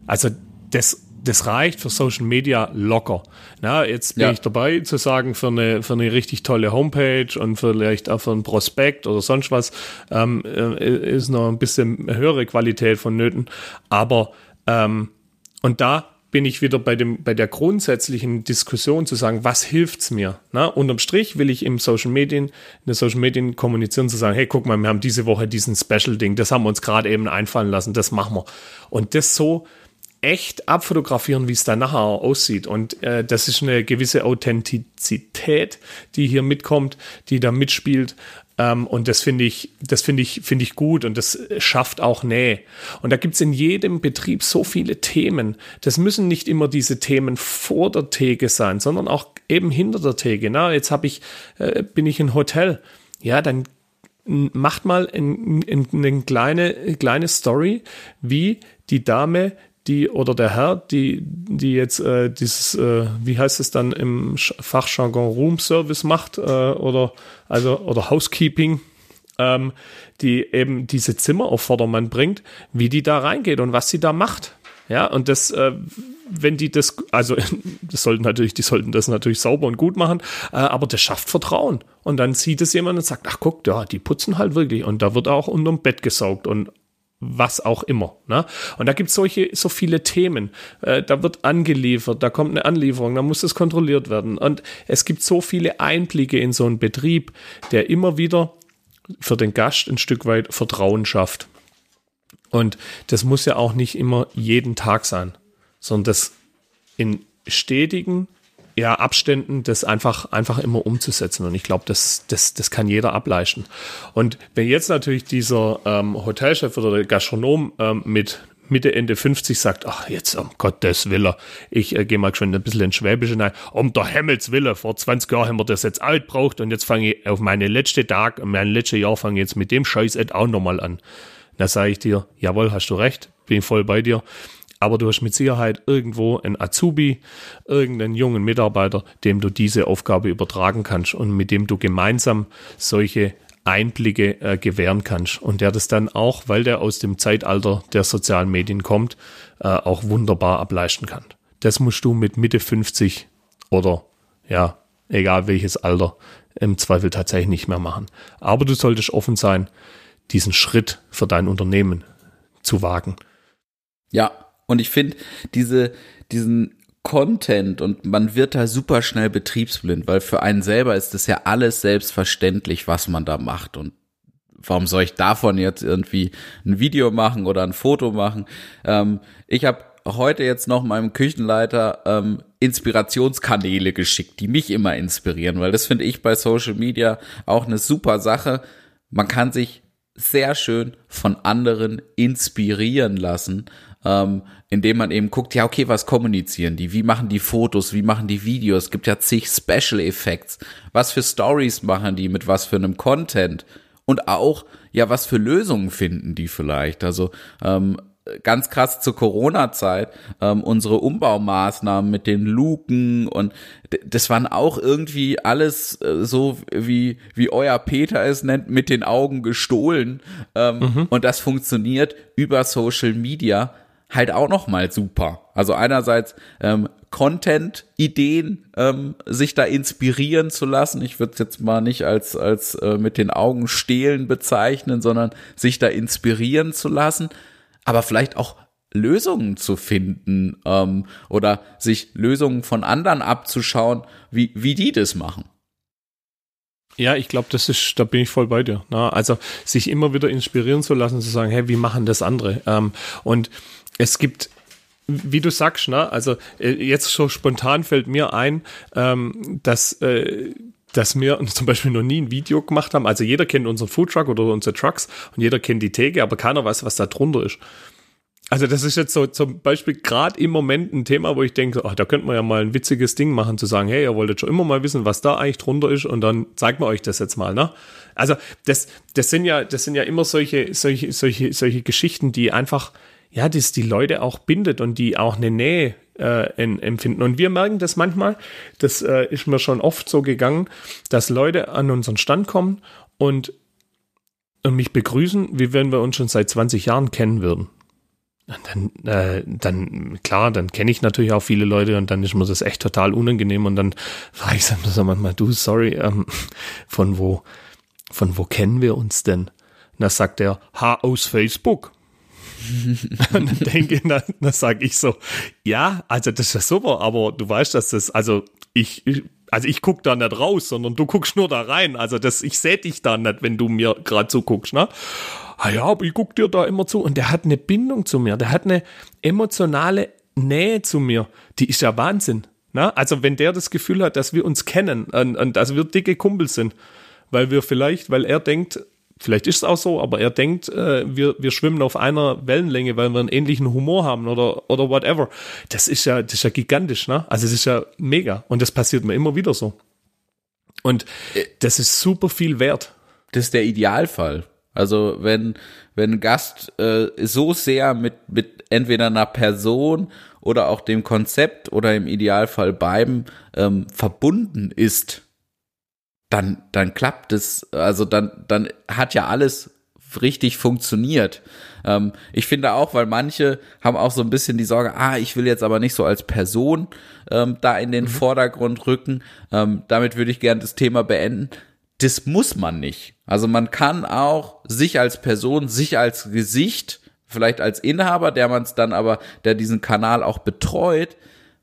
Also das das reicht für Social Media locker. Na, jetzt bin ja. ich dabei zu sagen, für eine, für eine richtig tolle Homepage und vielleicht auch für ein Prospekt oder sonst was ähm, äh, ist noch ein bisschen höhere Qualität vonnöten. Aber ähm, und da bin ich wieder bei, dem, bei der grundsätzlichen Diskussion zu sagen, was hilft's mir? Na, unterm Strich will ich im Social Medien, in der Social Medien kommunizieren, zu sagen, hey, guck mal, wir haben diese Woche diesen Special-Ding, das haben wir uns gerade eben einfallen lassen, das machen wir. Und das so echt abfotografieren, wie es dann nachher aussieht. Und äh, das ist eine gewisse Authentizität, die hier mitkommt, die da mitspielt. Ähm, und das finde ich, das finde ich, finde ich gut und das schafft auch Nähe. Und da gibt's in jedem Betrieb so viele Themen. Das müssen nicht immer diese Themen vor der Theke sein, sondern auch eben hinter der Theke. Na, jetzt habe ich, äh, bin ich in Hotel. Ja, dann macht mal eine ein, ein kleine, kleine Story, wie die Dame die oder der Herr, die, die jetzt äh, dieses, äh, wie heißt es dann im Fachjargon Room Service macht äh, oder also oder Housekeeping, ähm, die eben diese Zimmer auf Vordermann bringt, wie die da reingeht und was sie da macht. Ja, und das, äh, wenn die das, also <laughs> das sollten natürlich, die sollten das natürlich sauber und gut machen, äh, aber das schafft Vertrauen. Und dann sieht es jemand und sagt, ach guck, ja, die putzen halt wirklich. Und da wird auch unterm Bett gesaugt und was auch immer. Ne? Und da gibt es solche, so viele Themen. Äh, da wird angeliefert, da kommt eine Anlieferung, da muss das kontrolliert werden. Und es gibt so viele Einblicke in so einen Betrieb, der immer wieder für den Gast ein Stück weit Vertrauen schafft. Und das muss ja auch nicht immer jeden Tag sein, sondern das in stetigen ja, Abständen das einfach, einfach immer umzusetzen. Und ich glaube, das, das, das kann jeder ableisten. Und wenn jetzt natürlich dieser ähm, Hotelchef oder der Gastronom ähm, mit Mitte, Ende 50 sagt, ach, jetzt um Gottes Wille, ich äh, gehe mal schon ein bisschen in Schwäbische rein, um der Himmels Wille, vor 20 Jahren haben wir das jetzt alt braucht und jetzt fange ich auf meine letzte Tag, mein letztes Jahr fange ich jetzt mit dem Scheiß auch nochmal an. Da sage ich dir, jawohl, hast du recht, bin voll bei dir aber du hast mit Sicherheit irgendwo einen Azubi, irgendeinen jungen Mitarbeiter, dem du diese Aufgabe übertragen kannst und mit dem du gemeinsam solche Einblicke äh, gewähren kannst und der das dann auch, weil der aus dem Zeitalter der sozialen Medien kommt, äh, auch wunderbar ableisten kann. Das musst du mit Mitte 50 oder ja, egal welches Alter, im Zweifel tatsächlich nicht mehr machen. Aber du solltest offen sein, diesen Schritt für dein Unternehmen zu wagen. Ja, und ich finde diese, diesen Content und man wird da super schnell betriebsblind, weil für einen selber ist das ja alles selbstverständlich, was man da macht und warum soll ich davon jetzt irgendwie ein Video machen oder ein Foto machen? Ähm, ich habe heute jetzt noch meinem Küchenleiter ähm, Inspirationskanäle geschickt, die mich immer inspirieren, weil das finde ich bei Social Media auch eine super Sache. Man kann sich sehr schön von anderen inspirieren lassen ähm, indem man eben guckt, ja, okay, was kommunizieren die? Wie machen die Fotos? Wie machen die Videos? Es gibt ja zig Special Effects. Was für Stories machen die? Mit was für einem Content? Und auch, ja, was für Lösungen finden die vielleicht? Also, ähm, ganz krass zur Corona-Zeit, ähm, unsere Umbaumaßnahmen mit den Luken und das waren auch irgendwie alles äh, so wie, wie euer Peter es nennt, mit den Augen gestohlen. Ähm, mhm. Und das funktioniert über Social Media halt auch noch mal super. Also einerseits ähm, Content-Ideen, ähm, sich da inspirieren zu lassen. Ich würde es jetzt mal nicht als, als äh, mit den Augen stehlen bezeichnen, sondern sich da inspirieren zu lassen, aber vielleicht auch Lösungen zu finden ähm, oder sich Lösungen von anderen abzuschauen, wie, wie die das machen. Ja, ich glaube, das ist, da bin ich voll bei dir. Na, ne? also sich immer wieder inspirieren zu lassen, zu sagen, hey, wie machen das andere? Ähm, und es gibt wie du sagst, ne, also äh, jetzt so spontan fällt mir ein, ähm, dass äh, dass wir <laughs> zum Beispiel noch nie ein Video gemacht haben. Also jeder kennt unseren Foodtruck oder unsere Trucks und jeder kennt die Theke, aber keiner weiß, was da drunter ist. Also das ist jetzt so zum Beispiel gerade im Moment ein Thema, wo ich denke, ach, da könnte man ja mal ein witziges Ding machen, zu sagen, hey, ihr wolltet schon immer mal wissen, was da eigentlich drunter ist und dann zeigt man euch das jetzt mal, ne? Also das, das sind ja, das sind ja immer solche, solche, solche, solche Geschichten, die einfach ja, das die Leute auch bindet und die auch eine Nähe äh, empfinden. Und wir merken das manchmal, das äh, ist mir schon oft so gegangen, dass Leute an unseren Stand kommen und, und mich begrüßen, wie wenn wir uns schon seit 20 Jahren kennen würden. Und dann, äh, dann, klar, dann kenne ich natürlich auch viele Leute und dann ist mir das echt total unangenehm und dann frage ich dann manchmal, du, sorry, ähm, von wo, von wo kennen wir uns denn? Und da sagt er, ha, aus Facebook. <laughs> und dann denke dann, dann sage ich so, ja, also das ist ja super, aber du weißt, dass das, also ich, Also ich guck da nicht raus, sondern du guckst nur da rein. Also das, ich seh dich da nicht, wenn du mir gerade so guckst, ne? Ah ja, aber ich guck dir da immer zu. Und der hat eine Bindung zu mir. Der hat eine emotionale Nähe zu mir. Die ist ja Wahnsinn. Ne? Also wenn der das Gefühl hat, dass wir uns kennen und, und dass wir dicke Kumpels sind, weil wir vielleicht, weil er denkt, vielleicht ist es auch so, aber er denkt, äh, wir, wir schwimmen auf einer Wellenlänge, weil wir einen ähnlichen Humor haben oder, oder whatever. Das ist ja, das ist ja gigantisch, ne? Also es ist ja mega. Und das passiert mir immer wieder so. Und das ist super viel wert. Das ist der Idealfall. Also wenn, wenn ein Gast äh, so sehr mit, mit entweder einer Person oder auch dem Konzept oder im Idealfall beiden ähm, verbunden ist, dann, dann klappt es, also dann, dann hat ja alles richtig funktioniert. Ähm, ich finde auch, weil manche haben auch so ein bisschen die Sorge, ah, ich will jetzt aber nicht so als Person ähm, da in den mhm. Vordergrund rücken. Ähm, damit würde ich gerne das Thema beenden. Das muss man nicht. Also man kann auch sich als Person, sich als Gesicht, vielleicht als Inhaber, der man es dann aber, der diesen Kanal auch betreut,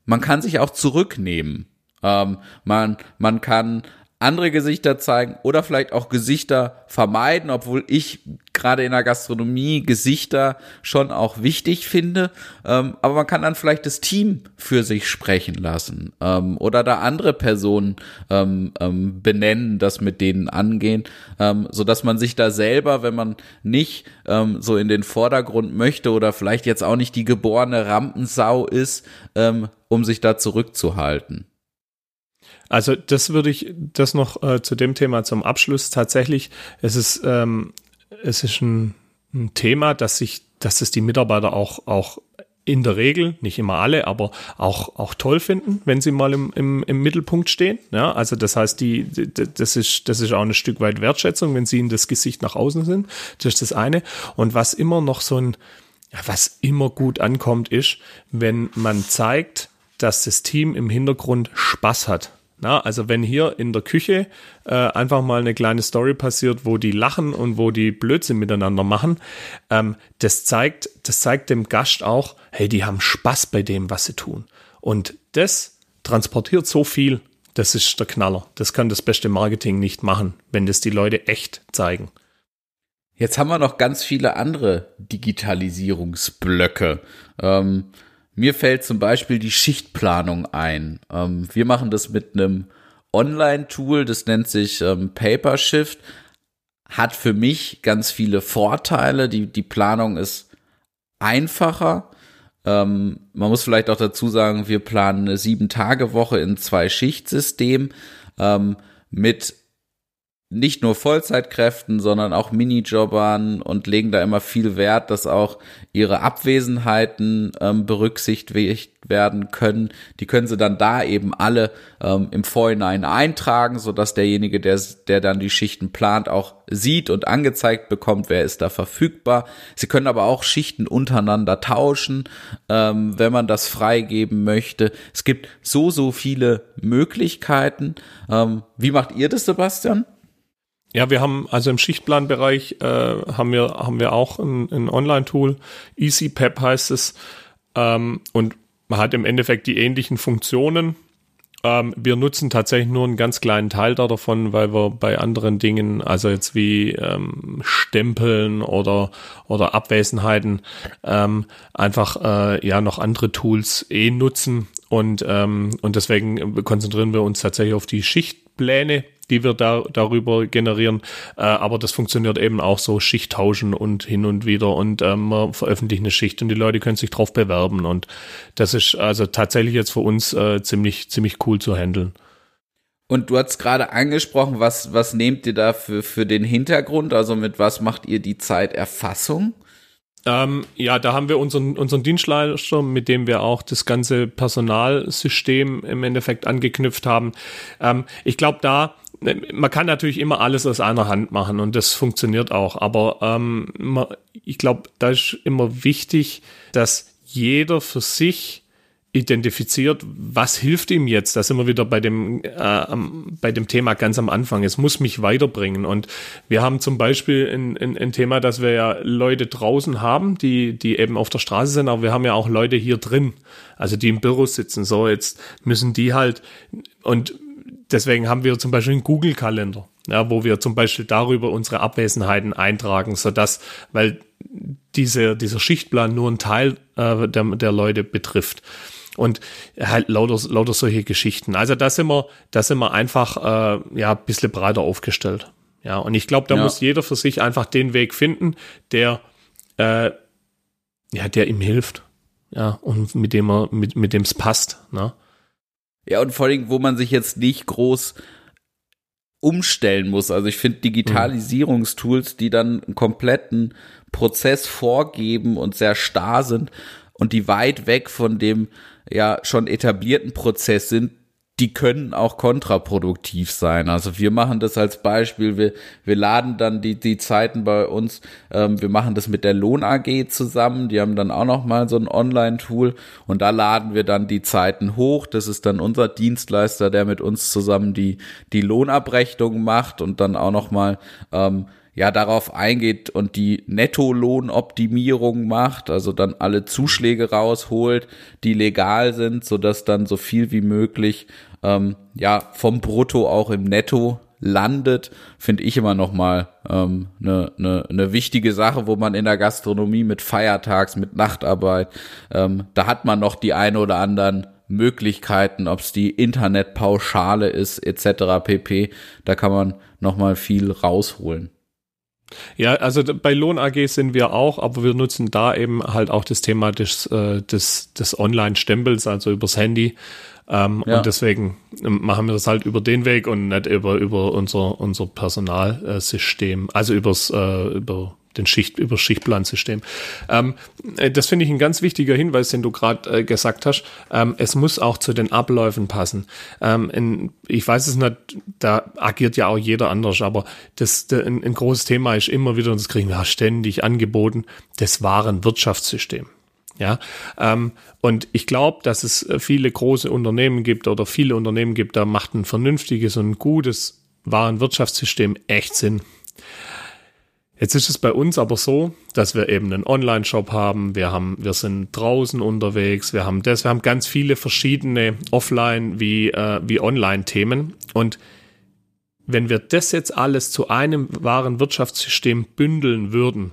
man kann sich auch zurücknehmen. Ähm, man, man kann andere Gesichter zeigen oder vielleicht auch Gesichter vermeiden, obwohl ich gerade in der Gastronomie Gesichter schon auch wichtig finde. Ähm, aber man kann dann vielleicht das Team für sich sprechen lassen ähm, oder da andere Personen ähm, ähm benennen, das mit denen angehen, ähm, so dass man sich da selber, wenn man nicht ähm, so in den Vordergrund möchte oder vielleicht jetzt auch nicht die geborene Rampensau ist, um sich da zurückzuhalten. Also das würde ich, das noch äh, zu dem Thema zum Abschluss tatsächlich, es ist, ähm, es ist ein, ein Thema, dass sich, dass es die Mitarbeiter auch, auch in der Regel, nicht immer alle, aber auch, auch toll finden, wenn sie mal im, im, im Mittelpunkt stehen. Ja, also das heißt, die, die, das ist, das ist auch ein Stück weit Wertschätzung, wenn sie in das Gesicht nach außen sind. Das ist das eine. Und was immer noch so ein, was immer gut ankommt, ist, wenn man zeigt, dass das Team im Hintergrund Spaß hat. Na, also wenn hier in der Küche äh, einfach mal eine kleine Story passiert, wo die lachen und wo die Blödsinn miteinander machen, ähm, das zeigt, das zeigt dem Gast auch, hey, die haben Spaß bei dem, was sie tun. Und das transportiert so viel, das ist der Knaller. Das kann das beste Marketing nicht machen, wenn das die Leute echt zeigen. Jetzt haben wir noch ganz viele andere Digitalisierungsblöcke. Ähm, mir fällt zum Beispiel die Schichtplanung ein. Ähm, wir machen das mit einem Online-Tool, das nennt sich ähm, Papershift. Hat für mich ganz viele Vorteile. Die, die Planung ist einfacher. Ähm, man muss vielleicht auch dazu sagen, wir planen eine Sieben-Tage-Woche in zwei Schichtsystem ähm, mit nicht nur Vollzeitkräften, sondern auch Minijobbern und legen da immer viel Wert, dass auch ihre Abwesenheiten ähm, berücksichtigt werden können. Die können sie dann da eben alle ähm, im Vorhinein eintragen, so dass derjenige, der, der dann die Schichten plant, auch sieht und angezeigt bekommt, wer ist da verfügbar. Sie können aber auch Schichten untereinander tauschen, ähm, wenn man das freigeben möchte. Es gibt so, so viele Möglichkeiten. Ähm, wie macht ihr das, Sebastian? Ja, wir haben also im Schichtplanbereich äh, haben wir haben wir auch ein, ein Online-Tool, EasyPep heißt es, ähm, und man hat im Endeffekt die ähnlichen Funktionen. Ähm, wir nutzen tatsächlich nur einen ganz kleinen Teil davon, weil wir bei anderen Dingen, also jetzt wie ähm, Stempeln oder oder Abwesenheiten, ähm, einfach äh, ja noch andere Tools eh nutzen. Und ähm, und deswegen konzentrieren wir uns tatsächlich auf die Schichtpläne die wir da darüber generieren. Äh, aber das funktioniert eben auch so Schicht tauschen und hin und wieder und ähm, man veröffentlicht eine Schicht und die Leute können sich drauf bewerben und das ist also tatsächlich jetzt für uns äh, ziemlich ziemlich cool zu handeln. Und du hast gerade angesprochen, was was nehmt ihr da für für den Hintergrund? Also mit was macht ihr die Zeiterfassung? Ähm, ja, da haben wir unseren, unseren Dienstleister, mit dem wir auch das ganze Personalsystem im Endeffekt angeknüpft haben. Ähm, ich glaube, da man kann natürlich immer alles aus einer Hand machen und das funktioniert auch. Aber ähm, man, ich glaube, da ist immer wichtig, dass jeder für sich identifiziert, was hilft ihm jetzt. Da sind wir wieder bei dem, äh, bei dem Thema ganz am Anfang. Es muss mich weiterbringen. Und wir haben zum Beispiel ein, ein, ein Thema, dass wir ja Leute draußen haben, die, die eben auf der Straße sind, aber wir haben ja auch Leute hier drin, also die im Büro sitzen. So, jetzt müssen die halt, und deswegen haben wir zum Beispiel einen Google-Kalender, ja, wo wir zum Beispiel darüber unsere Abwesenheiten eintragen, sodass, weil diese, dieser Schichtplan nur einen Teil äh, der, der Leute betrifft. Und halt lauter, lauter solche Geschichten. Also da sind wir, da sind wir einfach äh, ja, ein bisschen breiter aufgestellt. Ja, und ich glaube, da ja. muss jeder für sich einfach den Weg finden, der, äh, ja, der ihm hilft. Ja, und mit dem er, mit, mit dem es passt. Ne? Ja, und vor allem, wo man sich jetzt nicht groß umstellen muss. Also ich finde Digitalisierungstools, die dann einen kompletten Prozess vorgeben und sehr starr sind und die weit weg von dem ja schon etablierten Prozess sind, die können auch kontraproduktiv sein. Also wir machen das als Beispiel, wir, wir laden dann die, die Zeiten bei uns, ähm, wir machen das mit der Lohn AG zusammen, die haben dann auch nochmal so ein Online-Tool und da laden wir dann die Zeiten hoch. Das ist dann unser Dienstleister, der mit uns zusammen die, die Lohnabrechnung macht und dann auch nochmal ähm, ja darauf eingeht und die Nettolohnoptimierung macht, also dann alle Zuschläge rausholt, die legal sind, so dass dann so viel wie möglich ähm, ja vom Brutto auch im Netto landet, finde ich immer noch mal ähm, eine ne, ne wichtige Sache, wo man in der Gastronomie mit Feiertags, mit Nachtarbeit, ähm, da hat man noch die ein oder anderen Möglichkeiten, ob es die Internetpauschale ist etc. pp. Da kann man noch mal viel rausholen. Ja, also bei Lohn AG sind wir auch, aber wir nutzen da eben halt auch das Thema des, äh, des, des Online-Stempels, also übers Handy. Ähm, ja. Und deswegen machen wir das halt über den Weg und nicht über, über unser, unser Personalsystem, also übers, äh, über den Schicht, über Schichtplansystem. Ähm, äh, das finde ich ein ganz wichtiger Hinweis, den du gerade äh, gesagt hast. Ähm, es muss auch zu den Abläufen passen. Ähm, in, ich weiß es nicht, da agiert ja auch jeder anders, aber das, de, ein, ein, großes Thema ist immer wieder, und das kriegen wir ständig angeboten, das Warenwirtschaftssystem. Ja, ähm, und ich glaube, dass es viele große Unternehmen gibt oder viele Unternehmen gibt, da macht ein vernünftiges und gutes Warenwirtschaftssystem echt Sinn. Jetzt ist es bei uns aber so, dass wir eben einen Online-Shop haben, wir haben, wir sind draußen unterwegs, wir haben das, wir haben ganz viele verschiedene Offline- wie, äh, wie Online-Themen. Und wenn wir das jetzt alles zu einem wahren Wirtschaftssystem bündeln würden,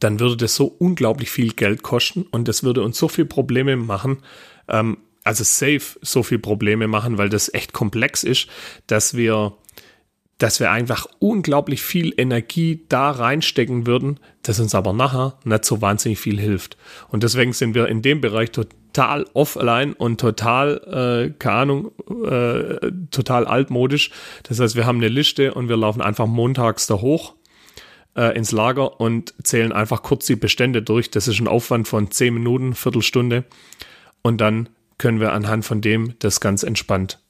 dann würde das so unglaublich viel Geld kosten und das würde uns so viel Probleme machen, ähm, also safe so viel Probleme machen, weil das echt komplex ist, dass wir dass wir einfach unglaublich viel Energie da reinstecken würden, das uns aber nachher nicht so wahnsinnig viel hilft. Und deswegen sind wir in dem Bereich total offline und total, äh, keine Ahnung, äh, total altmodisch. Das heißt, wir haben eine Liste und wir laufen einfach montags da hoch äh, ins Lager und zählen einfach kurz die Bestände durch. Das ist ein Aufwand von zehn Minuten, Viertelstunde. Und dann können wir anhand von dem das ganz entspannt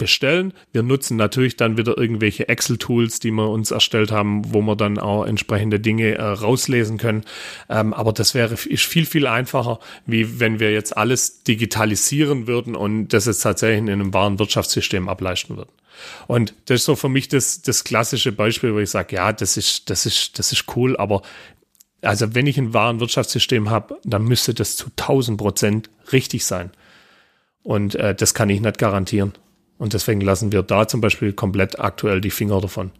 bestellen. Wir nutzen natürlich dann wieder irgendwelche Excel-Tools, die wir uns erstellt haben, wo wir dann auch entsprechende Dinge äh, rauslesen können. Ähm, aber das wäre ist viel, viel einfacher, wie wenn wir jetzt alles digitalisieren würden und das jetzt tatsächlich in einem wahren Wirtschaftssystem ableisten würden. Und das ist so für mich das, das klassische Beispiel, wo ich sage, ja, das ist, das ist, das ist cool, aber also wenn ich ein wahren Wirtschaftssystem habe, dann müsste das zu 1000 Prozent richtig sein. Und äh, das kann ich nicht garantieren. Und deswegen lassen wir da zum Beispiel komplett aktuell die Finger davon.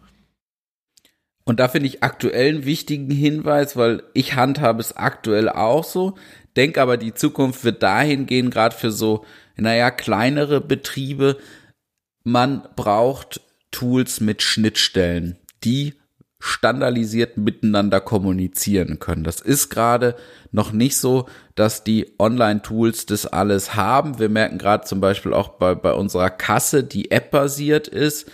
Und da finde ich aktuell einen wichtigen Hinweis, weil ich handhabe es aktuell auch so, denke aber, die Zukunft wird dahin gehen, gerade für so, naja, kleinere Betriebe. Man braucht Tools mit Schnittstellen, die standardisiert miteinander kommunizieren können. Das ist gerade noch nicht so, dass die Online-Tools das alles haben. Wir merken gerade zum Beispiel auch bei, bei unserer Kasse, die App-basiert ist,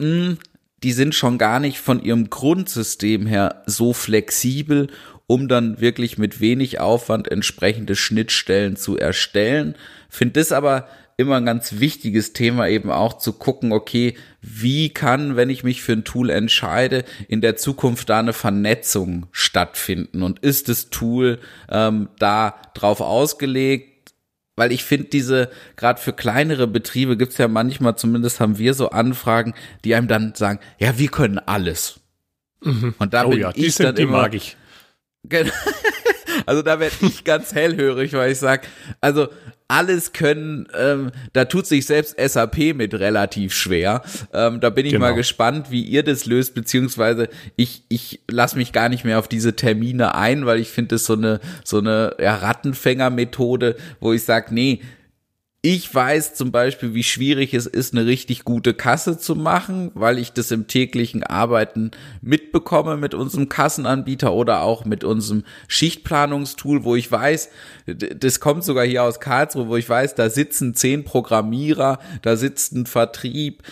mh, hm, die sind schon gar nicht von ihrem Grundsystem her so flexibel, um dann wirklich mit wenig Aufwand entsprechende Schnittstellen zu erstellen. Finde das aber immer ein ganz wichtiges Thema eben auch zu gucken, okay, wie kann, wenn ich mich für ein Tool entscheide, in der Zukunft da eine Vernetzung stattfinden und ist das Tool ähm, da drauf ausgelegt? Weil ich finde, diese, gerade für kleinere Betriebe gibt's ja manchmal, zumindest haben wir so Anfragen, die einem dann sagen, ja, wir können alles. Mhm. Und da oh bin ja, ich sind, dann die immer, mag ich. <laughs> also da werde ich ganz hellhörig, weil ich sage, also alles können, ähm, da tut sich selbst SAP mit relativ schwer. Ähm, da bin ich genau. mal gespannt, wie ihr das löst, beziehungsweise ich, ich lasse mich gar nicht mehr auf diese Termine ein, weil ich finde es so eine, so eine ja, Rattenfänger-Methode, wo ich sage, nee, ich weiß zum Beispiel, wie schwierig es ist, eine richtig gute Kasse zu machen, weil ich das im täglichen Arbeiten mitbekomme mit unserem Kassenanbieter oder auch mit unserem Schichtplanungstool, wo ich weiß, das kommt sogar hier aus Karlsruhe, wo ich weiß, da sitzen zehn Programmierer, da sitzt ein Vertrieb,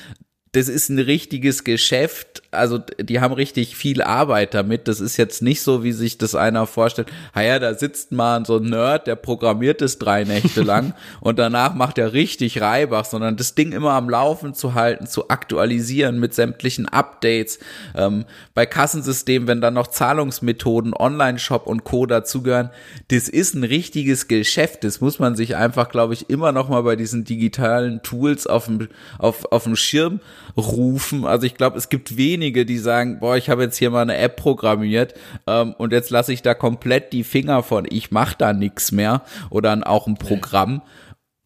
das ist ein richtiges Geschäft. Also die haben richtig viel Arbeit damit. Das ist jetzt nicht so, wie sich das einer vorstellt. Ja, da sitzt mal so ein Nerd, der programmiert es drei Nächte lang <laughs> und danach macht er richtig Reibach, sondern das Ding immer am Laufen zu halten, zu aktualisieren mit sämtlichen Updates. Ähm, bei Kassensystemen, wenn dann noch Zahlungsmethoden, Online-Shop und Co. dazugehören, das ist ein richtiges Geschäft. Das muss man sich einfach, glaube ich, immer noch mal bei diesen digitalen Tools auf dem, auf, auf dem Schirm rufen. Also ich glaube, es gibt wenige, die sagen, boah, ich habe jetzt hier mal eine App programmiert ähm, und jetzt lasse ich da komplett die Finger von. Ich mache da nichts mehr oder auch ein Programm.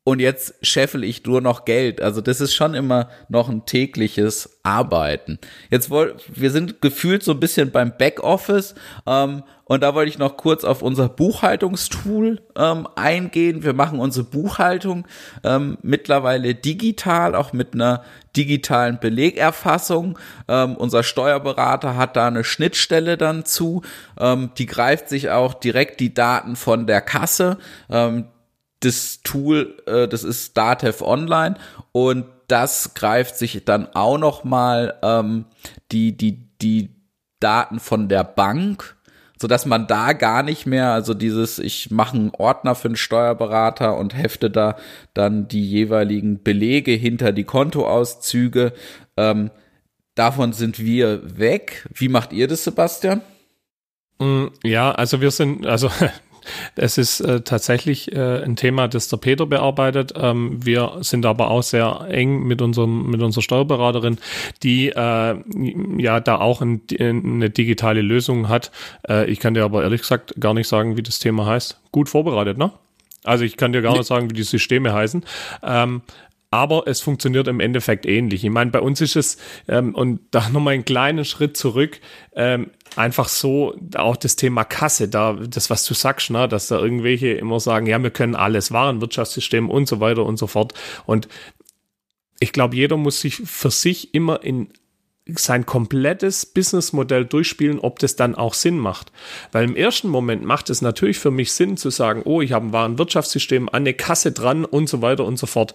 Und jetzt scheffel ich nur noch Geld. Also das ist schon immer noch ein tägliches Arbeiten. Jetzt wollen wir sind gefühlt so ein bisschen beim Backoffice ähm, und da wollte ich noch kurz auf unser Buchhaltungstool ähm, eingehen. Wir machen unsere Buchhaltung ähm, mittlerweile digital, auch mit einer digitalen Belegerfassung. Ähm, unser Steuerberater hat da eine Schnittstelle dann zu. Ähm, die greift sich auch direkt die Daten von der Kasse. Das Tool, äh, das ist Datev Online und das greift sich dann auch noch mal ähm, die die die Daten von der Bank so dass man da gar nicht mehr, also dieses, ich mache einen Ordner für einen Steuerberater und hefte da dann die jeweiligen Belege hinter die Kontoauszüge. Ähm, davon sind wir weg. Wie macht ihr das, Sebastian? Mm, ja, also wir sind, also <laughs> Es ist äh, tatsächlich äh, ein Thema, das der Peter bearbeitet. Ähm, wir sind aber auch sehr eng mit unserem mit unserer Steuerberaterin, die äh, ja da auch ein, eine digitale Lösung hat. Äh, ich kann dir aber ehrlich gesagt gar nicht sagen, wie das Thema heißt. Gut vorbereitet, ne? Also ich kann dir gar nicht sagen, wie die Systeme heißen. Ähm, aber es funktioniert im Endeffekt ähnlich. Ich meine, bei uns ist es, ähm, und da <laughs> nochmal einen kleinen Schritt zurück, ähm, einfach so, auch das Thema Kasse, da, das, was du sagst, ne, dass da irgendwelche immer sagen, ja, wir können alles, Warenwirtschaftssystem und so weiter und so fort. Und ich glaube, jeder muss sich für sich immer in sein komplettes Businessmodell durchspielen, ob das dann auch Sinn macht. Weil im ersten Moment macht es natürlich für mich Sinn zu sagen, oh, ich habe ein Warenwirtschaftssystem an eine Kasse dran und so weiter und so fort.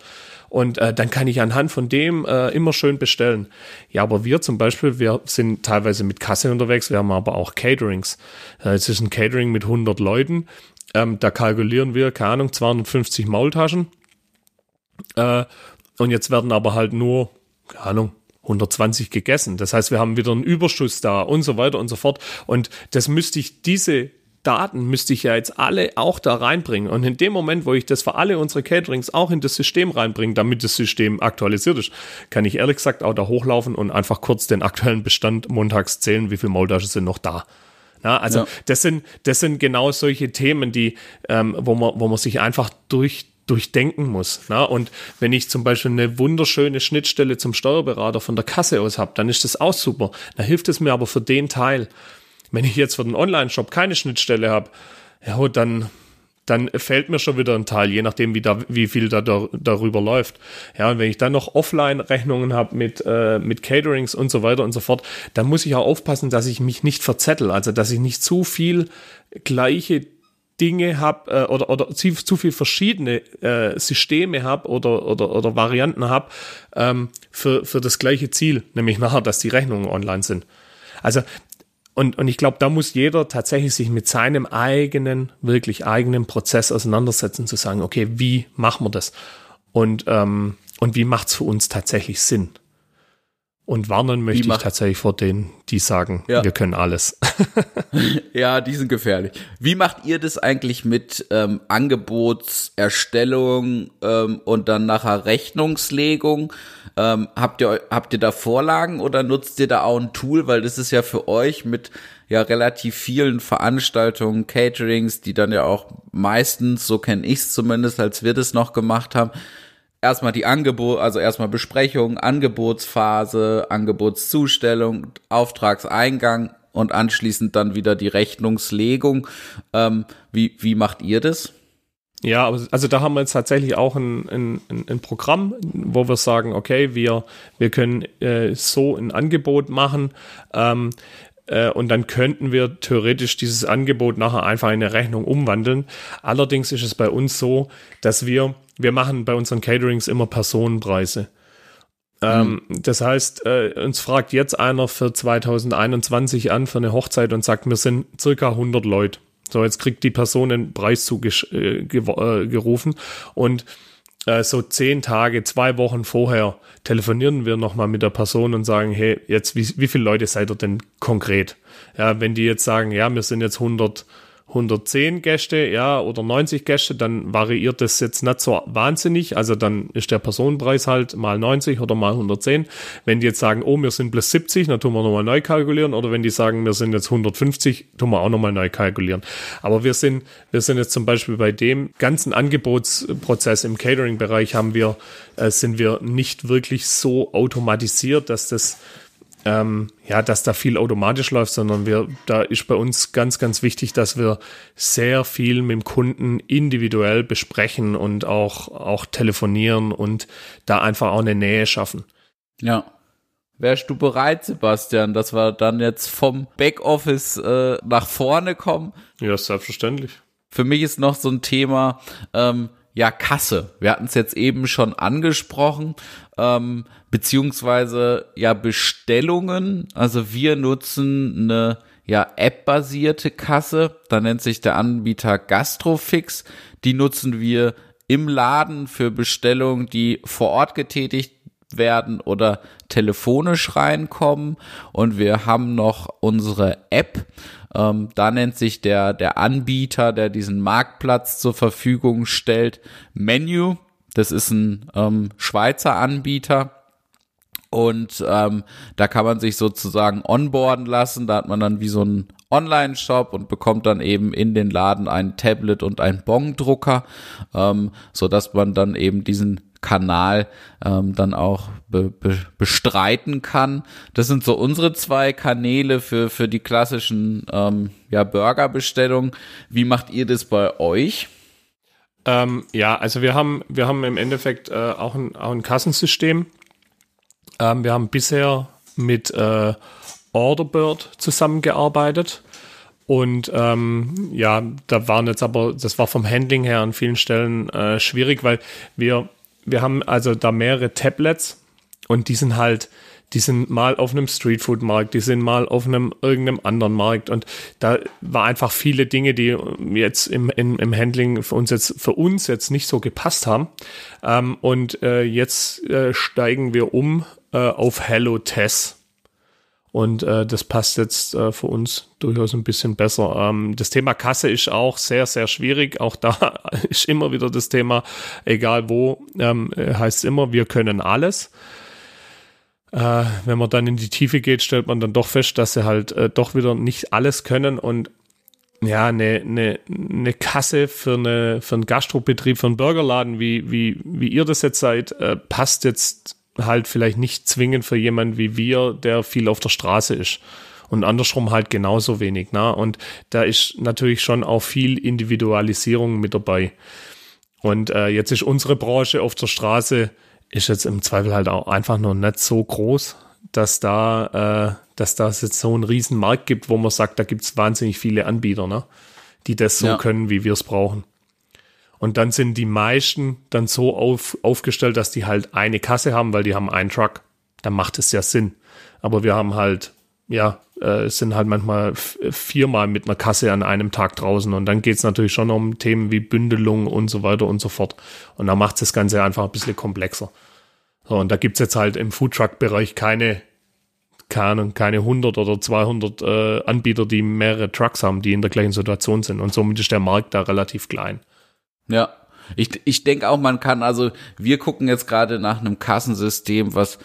Und äh, dann kann ich anhand von dem äh, immer schön bestellen. Ja, aber wir zum Beispiel, wir sind teilweise mit Kasse unterwegs, wir haben aber auch Caterings. Äh, es ist ein Catering mit 100 Leuten. Ähm, da kalkulieren wir, keine Ahnung, 250 Maultaschen. Äh, und jetzt werden aber halt nur, keine Ahnung, 120 gegessen. Das heißt, wir haben wieder einen Überschuss da und so weiter und so fort. Und das müsste ich, diese Daten müsste ich ja jetzt alle auch da reinbringen. Und in dem Moment, wo ich das für alle unsere Caterings auch in das System reinbringe, damit das System aktualisiert ist, kann ich ehrlich gesagt auch da hochlaufen und einfach kurz den aktuellen Bestand montags zählen, wie viele Maultaschen sind noch da. Ja, also ja. das sind das sind genau solche Themen, die ähm, wo man wo man sich einfach durch durchdenken muss. Na? Und wenn ich zum Beispiel eine wunderschöne Schnittstelle zum Steuerberater von der Kasse aus habe, dann ist das auch super. Da hilft es mir aber für den Teil. Wenn ich jetzt für den Online-Shop keine Schnittstelle habe, ja, dann, dann fällt mir schon wieder ein Teil, je nachdem, wie, da, wie viel da, da darüber läuft. Ja, und wenn ich dann noch Offline-Rechnungen habe mit, äh, mit Caterings und so weiter und so fort, dann muss ich auch aufpassen, dass ich mich nicht verzettel, also dass ich nicht zu viel gleiche Dinge habe äh, oder, oder zu, zu viel verschiedene äh, Systeme habe oder, oder, oder Varianten habe ähm, für, für das gleiche Ziel, nämlich nachher, dass die Rechnungen online sind. Also und, und ich glaube, da muss jeder tatsächlich sich mit seinem eigenen, wirklich eigenen Prozess auseinandersetzen, zu sagen, okay, wie machen wir das? Und, ähm, und wie macht es für uns tatsächlich Sinn? Und warnen möchte ich tatsächlich vor denen, die sagen, ja. wir können alles. <laughs> ja, die sind gefährlich. Wie macht ihr das eigentlich mit ähm, Angebotserstellung ähm, und dann nachher Rechnungslegung? Ähm, habt ihr habt ihr da Vorlagen oder nutzt ihr da auch ein Tool, weil das ist ja für euch mit ja relativ vielen Veranstaltungen, Caterings, die dann ja auch meistens, so kenne ich es zumindest, als wir das noch gemacht haben, erstmal die Angebot, also erstmal Besprechung, Angebotsphase, Angebotszustellung, Auftragseingang und anschließend dann wieder die Rechnungslegung. Ähm, wie, wie macht ihr das? Ja, also da haben wir jetzt tatsächlich auch ein, ein, ein Programm, wo wir sagen, okay, wir, wir können äh, so ein Angebot machen ähm, äh, und dann könnten wir theoretisch dieses Angebot nachher einfach in eine Rechnung umwandeln. Allerdings ist es bei uns so, dass wir wir machen bei unseren Caterings immer Personenpreise. Ähm, mhm. das heißt, äh, uns fragt jetzt einer für 2021 an für eine Hochzeit und sagt, wir sind circa 100 Leute. So, jetzt kriegt die Person einen Preis zugerufen äh, und äh, so zehn Tage, zwei Wochen vorher telefonieren wir nochmal mit der Person und sagen, hey, jetzt, wie, wie viele Leute seid ihr denn konkret? Ja, wenn die jetzt sagen, ja, wir sind jetzt 100 110 Gäste, ja, oder 90 Gäste, dann variiert das jetzt nicht so wahnsinnig. Also dann ist der Personenpreis halt mal 90 oder mal 110. Wenn die jetzt sagen, oh, wir sind plus 70, dann tun wir nochmal neu kalkulieren. Oder wenn die sagen, wir sind jetzt 150, tun wir auch nochmal neu kalkulieren. Aber wir sind, wir sind jetzt zum Beispiel bei dem ganzen Angebotsprozess im Catering-Bereich haben wir, äh, sind wir nicht wirklich so automatisiert, dass das ähm, ja, dass da viel automatisch läuft, sondern wir, da ist bei uns ganz, ganz wichtig, dass wir sehr viel mit dem Kunden individuell besprechen und auch, auch telefonieren und da einfach auch eine Nähe schaffen. Ja. Wärst du bereit, Sebastian, dass wir dann jetzt vom Backoffice äh, nach vorne kommen? Ja, selbstverständlich. Für mich ist noch so ein Thema, ähm, ja, Kasse. Wir hatten es jetzt eben schon angesprochen, ähm, beziehungsweise ja Bestellungen. Also wir nutzen eine ja App-basierte Kasse. Da nennt sich der Anbieter Gastrofix. Die nutzen wir im Laden für Bestellungen, die vor Ort getätigt werden oder telefonisch reinkommen. Und wir haben noch unsere App. Ähm, da nennt sich der, der Anbieter, der diesen Marktplatz zur Verfügung stellt, Menu. Das ist ein ähm, Schweizer Anbieter. Und ähm, da kann man sich sozusagen onboarden lassen. Da hat man dann wie so einen Online-Shop und bekommt dann eben in den Laden ein Tablet und ein Bong-Drucker, ähm, so dass man dann eben diesen Kanal ähm, dann auch be be bestreiten kann. Das sind so unsere zwei Kanäle für, für die klassischen ähm, ja, Burgerbestellungen. Wie macht ihr das bei euch? Ähm, ja, also wir haben, wir haben im Endeffekt äh, auch, ein, auch ein Kassensystem. Ähm, wir haben bisher mit äh, Orderbird zusammengearbeitet. Und ähm, ja, da waren jetzt aber, das war vom Handling her an vielen Stellen äh, schwierig, weil wir wir haben also da mehrere Tablets und die sind halt, die sind mal auf einem Streetfood-Markt, die sind mal auf einem irgendeinem anderen Markt und da war einfach viele Dinge, die jetzt im, im, im Handling für uns jetzt für uns jetzt nicht so gepasst haben. Ähm, und äh, jetzt äh, steigen wir um äh, auf Hello Tess. Und äh, das passt jetzt äh, für uns durchaus ein bisschen besser. Ähm, das Thema Kasse ist auch sehr, sehr schwierig. Auch da <laughs> ist immer wieder das Thema, egal wo, ähm, heißt es immer, wir können alles. Äh, wenn man dann in die Tiefe geht, stellt man dann doch fest, dass sie halt äh, doch wieder nicht alles können und ja, eine, eine, eine Kasse für, eine, für einen Gastrobetrieb, für einen Burgerladen, wie, wie, wie ihr das jetzt seid, äh, passt jetzt halt vielleicht nicht zwingend für jemanden wie wir, der viel auf der Straße ist. Und andersrum halt genauso wenig. Ne? Und da ist natürlich schon auch viel Individualisierung mit dabei. Und äh, jetzt ist unsere Branche auf der Straße, ist jetzt im Zweifel halt auch einfach noch nicht so groß, dass da, äh, dass da jetzt so einen riesen Markt gibt, wo man sagt, da gibt es wahnsinnig viele Anbieter, ne? die das so ja. können, wie wir es brauchen. Und dann sind die meisten dann so auf, aufgestellt, dass die halt eine Kasse haben, weil die haben einen Truck. Dann macht es ja Sinn. Aber wir haben halt, ja, äh, sind halt manchmal viermal mit einer Kasse an einem Tag draußen. Und dann geht es natürlich schon um Themen wie Bündelung und so weiter und so fort. Und da macht das Ganze einfach ein bisschen komplexer. So, und da gibt's jetzt halt im Foodtruck-Bereich keine, keine, keine 100 oder 200 äh, Anbieter, die mehrere Trucks haben, die in der gleichen Situation sind. Und somit ist der Markt da relativ klein. Ja, ich, ich denke auch, man kann, also wir gucken jetzt gerade nach einem Kassensystem, was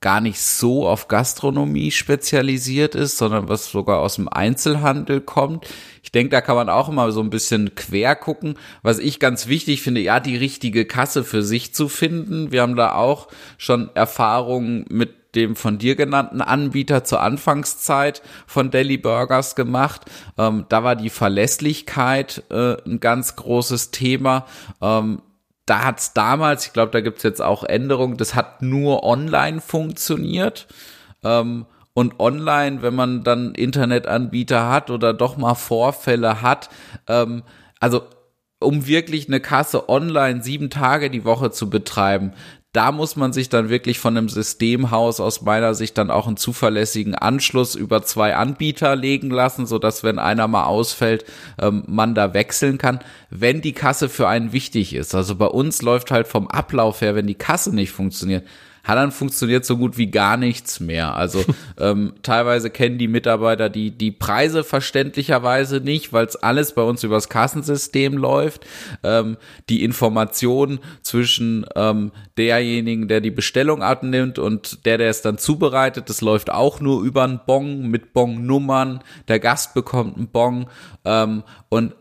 gar nicht so auf Gastronomie spezialisiert ist, sondern was sogar aus dem Einzelhandel kommt. Ich denke, da kann man auch immer so ein bisschen quer gucken. Was ich ganz wichtig finde, ja, die richtige Kasse für sich zu finden. Wir haben da auch schon Erfahrungen mit dem von dir genannten Anbieter zur Anfangszeit von Deli Burgers gemacht. Ähm, da war die Verlässlichkeit äh, ein ganz großes Thema. Ähm, da hat's damals, ich glaube, da gibt's jetzt auch Änderungen, das hat nur online funktioniert. Ähm, und online, wenn man dann Internetanbieter hat oder doch mal Vorfälle hat, ähm, also um wirklich eine Kasse online sieben Tage die Woche zu betreiben, da muss man sich dann wirklich von einem Systemhaus aus meiner Sicht dann auch einen zuverlässigen Anschluss über zwei Anbieter legen lassen, so dass wenn einer mal ausfällt, ähm, man da wechseln kann, wenn die Kasse für einen wichtig ist. Also bei uns läuft halt vom Ablauf her, wenn die Kasse nicht funktioniert, hat dann funktioniert so gut wie gar nichts mehr. Also <laughs> ähm, teilweise kennen die Mitarbeiter die, die Preise verständlicherweise nicht, weil es alles bei uns übers Kassensystem läuft. Ähm, die Information zwischen ähm, derjenigen, der die Bestellung abnimmt und der, der es dann zubereitet, das läuft auch nur über einen Bon mit Bon-Nummern. Der Gast bekommt einen Bon ähm, und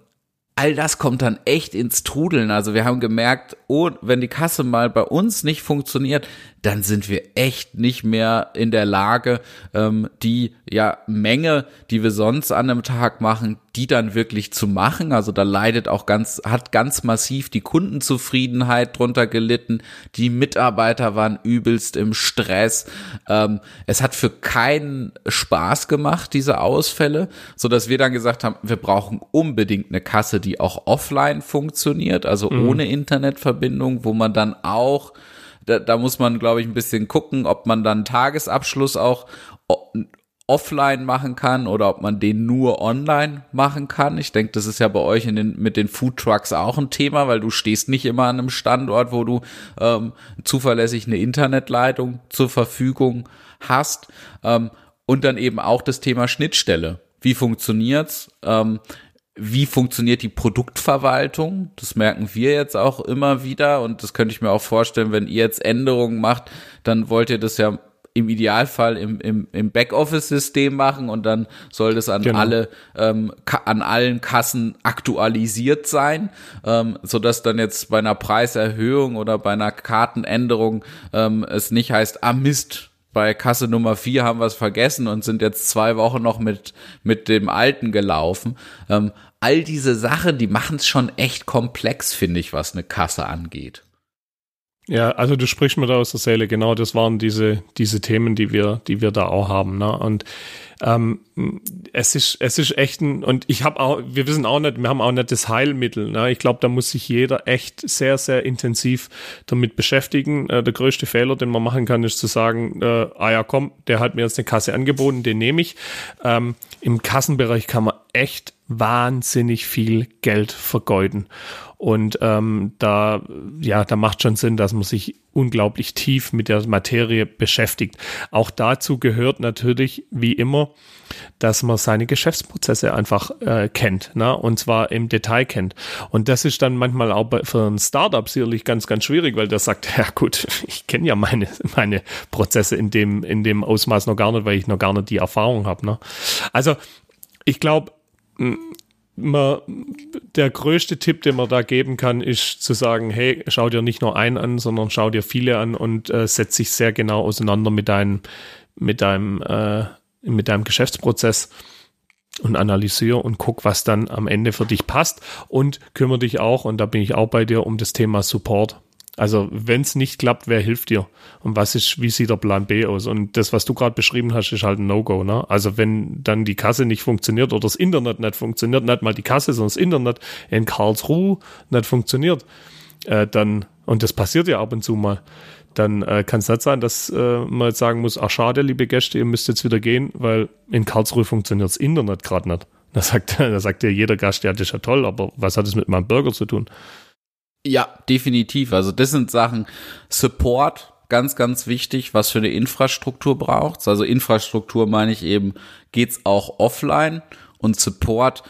all das kommt dann echt ins Trudeln. Also wir haben gemerkt, oh, wenn die Kasse mal bei uns nicht funktioniert, dann sind wir echt nicht mehr in der Lage, ähm, die ja Menge, die wir sonst an einem Tag machen, die dann wirklich zu machen. Also da leidet auch ganz, hat ganz massiv die Kundenzufriedenheit drunter gelitten. Die Mitarbeiter waren übelst im Stress. Ähm, es hat für keinen Spaß gemacht, diese Ausfälle, so dass wir dann gesagt haben, wir brauchen unbedingt eine Kasse, die auch offline funktioniert, also mhm. ohne Internetverbindung, wo man dann auch da, da muss man, glaube ich, ein bisschen gucken, ob man dann Tagesabschluss auch offline machen kann oder ob man den nur online machen kann. Ich denke, das ist ja bei euch in den, mit den Food Trucks auch ein Thema, weil du stehst nicht immer an einem Standort, wo du ähm, zuverlässig eine Internetleitung zur Verfügung hast. Ähm, und dann eben auch das Thema Schnittstelle. Wie funktioniert's? Ähm, wie funktioniert die Produktverwaltung? Das merken wir jetzt auch immer wieder und das könnte ich mir auch vorstellen, wenn ihr jetzt Änderungen macht, dann wollt ihr das ja im Idealfall im, im, im Backoffice-System machen und dann soll das an genau. alle ähm, an allen Kassen aktualisiert sein, ähm, so dass dann jetzt bei einer Preiserhöhung oder bei einer Kartenänderung ähm, es nicht heißt, ah Mist, bei Kasse Nummer vier haben wir es vergessen und sind jetzt zwei Wochen noch mit, mit dem alten gelaufen. Ähm, all diese Sachen, die machen es schon echt komplex, finde ich, was eine Kasse angeht. Ja, also du sprichst mir da aus der Seele, genau, das waren diese, diese Themen, die wir, die wir da auch haben. Ne? Und ähm, es ist, es ist echt ein, und ich habe auch, wir wissen auch nicht, wir haben auch nicht das Heilmittel. Ne? Ich glaube, da muss sich jeder echt sehr, sehr intensiv damit beschäftigen. Äh, der größte Fehler, den man machen kann, ist zu sagen, äh, ah ja, komm, der hat mir jetzt eine Kasse angeboten, den nehme ich. Ähm, Im Kassenbereich kann man echt wahnsinnig viel Geld vergeuden. Und ähm, da, ja, da macht schon Sinn, dass man sich unglaublich tief mit der Materie beschäftigt. Auch dazu gehört natürlich, wie immer, dass man seine Geschäftsprozesse einfach äh, kennt, ne? und zwar im Detail kennt. Und das ist dann manchmal auch bei, für ein Startup sicherlich ganz, ganz schwierig, weil der sagt, <laughs> ja gut, ich kenne ja meine, meine Prozesse in dem, in dem Ausmaß noch gar nicht, weil ich noch gar nicht die Erfahrung habe. Ne? Also ich glaube, man, der größte Tipp, den man da geben kann, ist zu sagen, hey, schau dir nicht nur einen an, sondern schau dir viele an und äh, setz dich sehr genau auseinander mit deinem, mit deinem, äh, mit deinem Geschäftsprozess und analysiere und guck, was dann am Ende für dich passt und kümmere dich auch, und da bin ich auch bei dir, um das Thema Support. Also wenn es nicht klappt, wer hilft dir? Und was ist, wie sieht der Plan B aus? Und das, was du gerade beschrieben hast, ist halt ein No-Go. Ne? Also wenn dann die Kasse nicht funktioniert oder das Internet nicht funktioniert, nicht mal die Kasse, sondern das Internet in Karlsruhe nicht funktioniert, äh, dann, und das passiert ja ab und zu mal, dann äh, kann es nicht sein, dass äh, man jetzt sagen muss, ach schade, liebe Gäste, ihr müsst jetzt wieder gehen, weil in Karlsruhe funktioniert das Internet gerade nicht. Da sagt, <laughs> da sagt ja jeder Gast, ja, das ist ja toll, aber was hat es mit meinem Burger zu tun? Ja, definitiv. Also das sind Sachen, Support ganz, ganz wichtig, was für eine Infrastruktur braucht's. Also Infrastruktur meine ich eben, geht's auch offline und Support,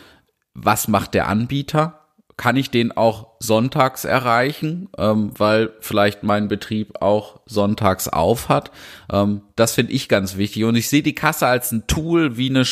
was macht der Anbieter? Kann ich den auch sonntags erreichen, ähm, weil vielleicht mein Betrieb auch sonntags auf hat? Ähm, das finde ich ganz wichtig. Und ich sehe die Kasse als ein Tool wie eine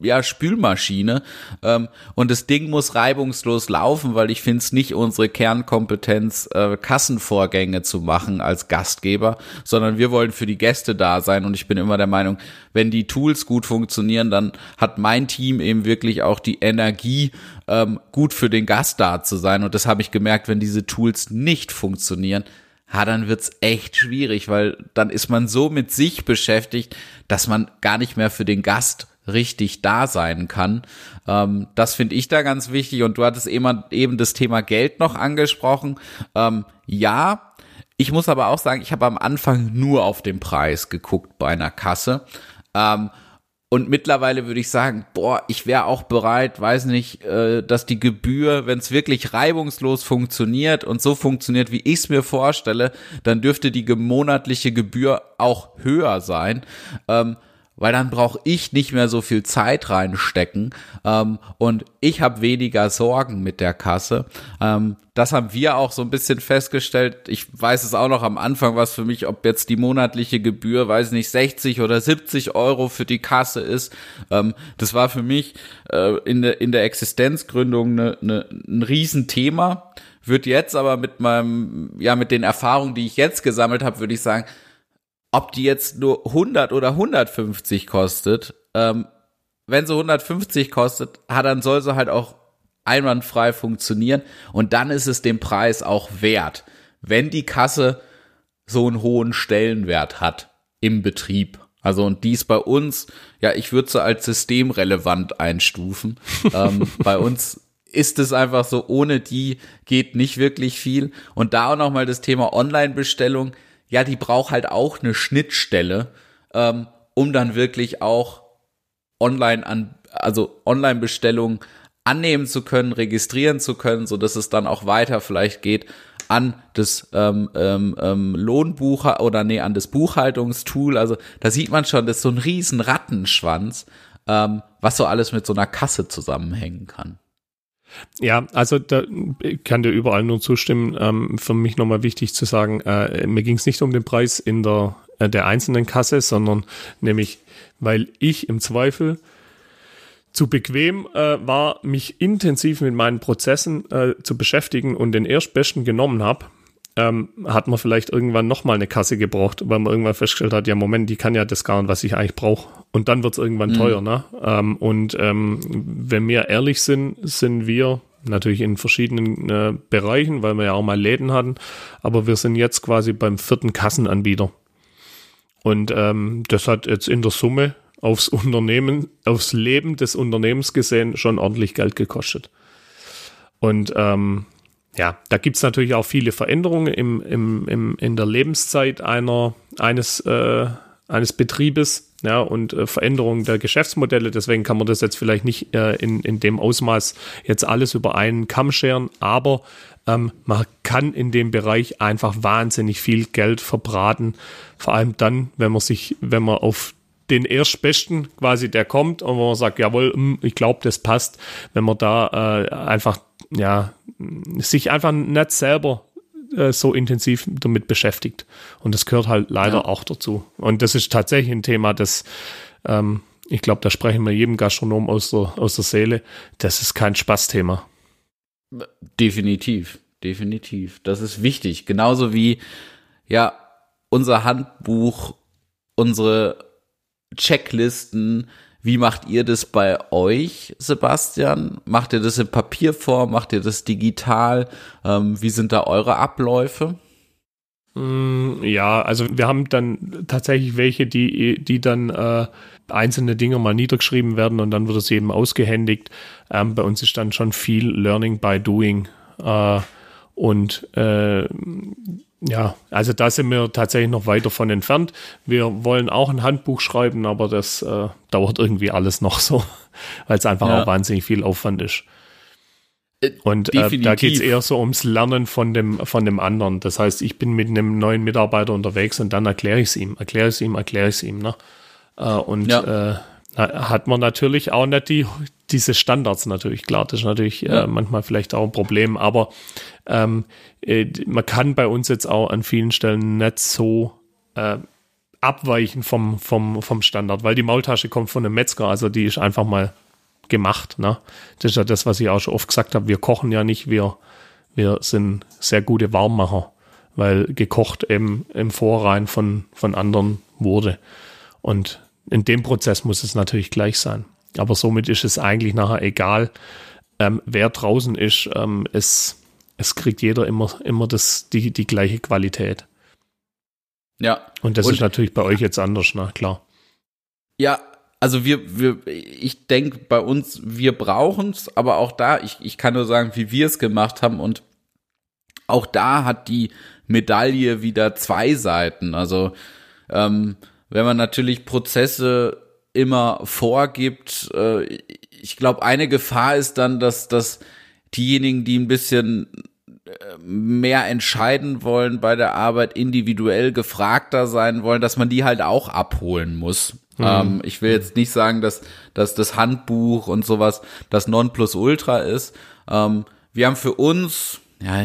ja, Spülmaschine. Ähm, und das Ding muss reibungslos laufen, weil ich finde es nicht unsere Kernkompetenz, äh, Kassenvorgänge zu machen als Gastgeber, sondern wir wollen für die Gäste da sein. Und ich bin immer der Meinung, wenn die Tools gut funktionieren, dann hat mein Team eben wirklich auch die Energie, ähm, gut für den Gast da zu sein. Und das habe ich gemerkt, wenn diese Tools nicht funktionieren, ja, dann wird's echt schwierig, weil dann ist man so mit sich beschäftigt, dass man gar nicht mehr für den Gast richtig da sein kann. Ähm, das finde ich da ganz wichtig. Und du hattest eben, eben das Thema Geld noch angesprochen. Ähm, ja, ich muss aber auch sagen, ich habe am Anfang nur auf den Preis geguckt bei einer Kasse. Ähm, und mittlerweile würde ich sagen, boah, ich wäre auch bereit, weiß nicht, äh, dass die Gebühr, wenn es wirklich reibungslos funktioniert und so funktioniert, wie ich es mir vorstelle, dann dürfte die monatliche Gebühr auch höher sein. Ähm, weil dann brauche ich nicht mehr so viel Zeit reinstecken ähm, und ich habe weniger Sorgen mit der Kasse. Ähm, das haben wir auch so ein bisschen festgestellt. Ich weiß es auch noch am Anfang, was für mich, ob jetzt die monatliche Gebühr, weiß nicht, 60 oder 70 Euro für die Kasse ist. Ähm, das war für mich äh, in, der, in der Existenzgründung ne, ne, ein Riesenthema. Wird jetzt aber mit meinem, ja, mit den Erfahrungen, die ich jetzt gesammelt habe, würde ich sagen, ob die jetzt nur 100 oder 150 kostet, ähm, wenn sie 150 kostet, hat, dann soll sie halt auch einwandfrei funktionieren und dann ist es den Preis auch wert, wenn die Kasse so einen hohen Stellenwert hat im Betrieb. Also und dies bei uns, ja, ich würde sie als systemrelevant einstufen. <laughs> ähm, bei uns ist es einfach so, ohne die geht nicht wirklich viel. Und da auch nochmal das Thema Online-Bestellung ja, die braucht halt auch eine Schnittstelle, ähm, um dann wirklich auch online an, also Online-Bestellungen annehmen zu können, registrieren zu können, so dass es dann auch weiter vielleicht geht an das ähm, ähm, ähm, Lohnbucher oder nee an das Buchhaltungstool. Also da sieht man schon, das ist so ein riesen Rattenschwanz, ähm, was so alles mit so einer Kasse zusammenhängen kann. Ja, also da kann dir überall nur zustimmen. Ähm, für mich nochmal wichtig zu sagen, äh, mir ging es nicht um den Preis in der, äh, der einzelnen Kasse, sondern nämlich, weil ich im Zweifel zu bequem äh, war, mich intensiv mit meinen Prozessen äh, zu beschäftigen und den erstbesten genommen habe, ähm, hat man vielleicht irgendwann nochmal eine Kasse gebraucht, weil man irgendwann festgestellt hat, ja Moment, die kann ja das gar nicht, was ich eigentlich brauche. Und dann wird es irgendwann mhm. teuer. Ne? Ähm, und ähm, wenn wir ehrlich sind, sind wir natürlich in verschiedenen äh, Bereichen, weil wir ja auch mal Läden hatten, aber wir sind jetzt quasi beim vierten Kassenanbieter. Und ähm, das hat jetzt in der Summe aufs <laughs> Unternehmen, aufs Leben des Unternehmens gesehen schon ordentlich Geld gekostet. Und ähm, ja, da gibt es natürlich auch viele Veränderungen im, im, im, in der Lebenszeit einer, eines, äh, eines Betriebes ja, und äh, Veränderungen der Geschäftsmodelle. Deswegen kann man das jetzt vielleicht nicht äh, in, in dem Ausmaß jetzt alles über einen Kamm scheren, aber ähm, man kann in dem Bereich einfach wahnsinnig viel Geld verbraten. Vor allem dann, wenn man sich, wenn man auf den Erstbesten quasi, der kommt und wo man sagt, jawohl, hm, ich glaube, das passt, wenn man da äh, einfach ja, sich einfach nicht selber äh, so intensiv damit beschäftigt. Und das gehört halt leider ja. auch dazu. Und das ist tatsächlich ein Thema, das, ähm, ich glaube, da sprechen wir jedem Gastronom aus der, aus der Seele. Das ist kein Spaßthema. Definitiv, definitiv. Das ist wichtig. Genauso wie, ja, unser Handbuch, unsere Checklisten, wie macht ihr das bei euch, Sebastian? Macht ihr das in Papierform? Macht ihr das digital? Ähm, wie sind da eure Abläufe? Mm, ja, also wir haben dann tatsächlich welche, die, die dann äh, einzelne Dinge mal niedergeschrieben werden und dann wird es eben ausgehändigt. Ähm, bei uns ist dann schon viel Learning by Doing. Äh, und äh, ja, also da sind wir tatsächlich noch weit davon entfernt. Wir wollen auch ein Handbuch schreiben, aber das äh, dauert irgendwie alles noch so, <laughs> weil es einfach ja. auch wahnsinnig viel Aufwand ist. Äh, Und äh, da geht es eher so ums Lernen von dem, von dem anderen. Das heißt, ich bin mit einem neuen Mitarbeiter unterwegs und dann erkläre ich es ihm, erkläre ich es ihm, erkläre ich es ihm. Ne? Äh, und ja. Äh, hat man natürlich auch nicht die, diese Standards natürlich, klar, das ist natürlich äh, ja. äh, manchmal vielleicht auch ein Problem, aber ähm, äh, man kann bei uns jetzt auch an vielen Stellen nicht so äh, abweichen vom, vom, vom Standard, weil die Maultasche kommt von einem Metzger, also die ist einfach mal gemacht. Ne? Das ist ja das, was ich auch schon oft gesagt habe. Wir kochen ja nicht, wir, wir sind sehr gute Warmmacher, weil gekocht eben im Vorrein von, von anderen wurde. Und in dem Prozess muss es natürlich gleich sein. Aber somit ist es eigentlich nachher egal, ähm, wer draußen ist. Ähm, es, es kriegt jeder immer, immer das, die, die gleiche Qualität. Ja. Und das und, ist natürlich bei euch jetzt anders, na klar. Ja, also wir, wir, ich denke bei uns, wir brauchen es, aber auch da, ich, ich kann nur sagen, wie wir es gemacht haben und auch da hat die Medaille wieder zwei Seiten. Also ähm, wenn man natürlich Prozesse immer vorgibt, äh, ich glaube, eine Gefahr ist dann, dass, dass diejenigen, die ein bisschen äh, mehr entscheiden wollen bei der Arbeit, individuell gefragter sein wollen, dass man die halt auch abholen muss. Mhm. Ähm, ich will jetzt nicht sagen, dass, dass das Handbuch und sowas das Nonplusultra ist. Ähm, wir haben für uns, ja,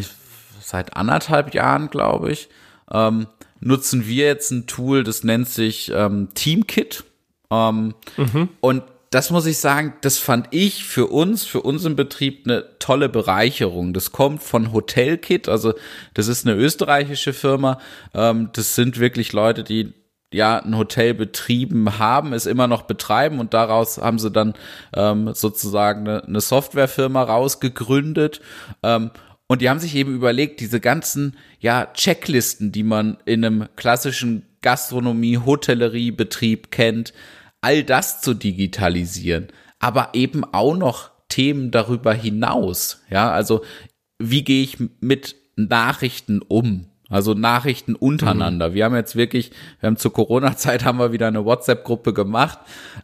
seit anderthalb Jahren, glaube ich, ähm, nutzen wir jetzt ein Tool, das nennt sich ähm, Teamkit. Ähm, mhm. Und das muss ich sagen, das fand ich für uns, für unseren Betrieb eine tolle Bereicherung. Das kommt von Hotelkit, also das ist eine österreichische Firma. Ähm, das sind wirklich Leute, die ja ein Hotel betrieben haben, es immer noch betreiben und daraus haben sie dann ähm, sozusagen eine, eine Softwarefirma rausgegründet. Ähm, und die haben sich eben überlegt, diese ganzen, ja, Checklisten, die man in einem klassischen Gastronomie, Hotellerie, Betrieb kennt, all das zu digitalisieren, aber eben auch noch Themen darüber hinaus. Ja, also wie gehe ich mit Nachrichten um? Also Nachrichten untereinander. Mhm. Wir haben jetzt wirklich, wir haben zur Corona-Zeit haben wir wieder eine WhatsApp-Gruppe gemacht,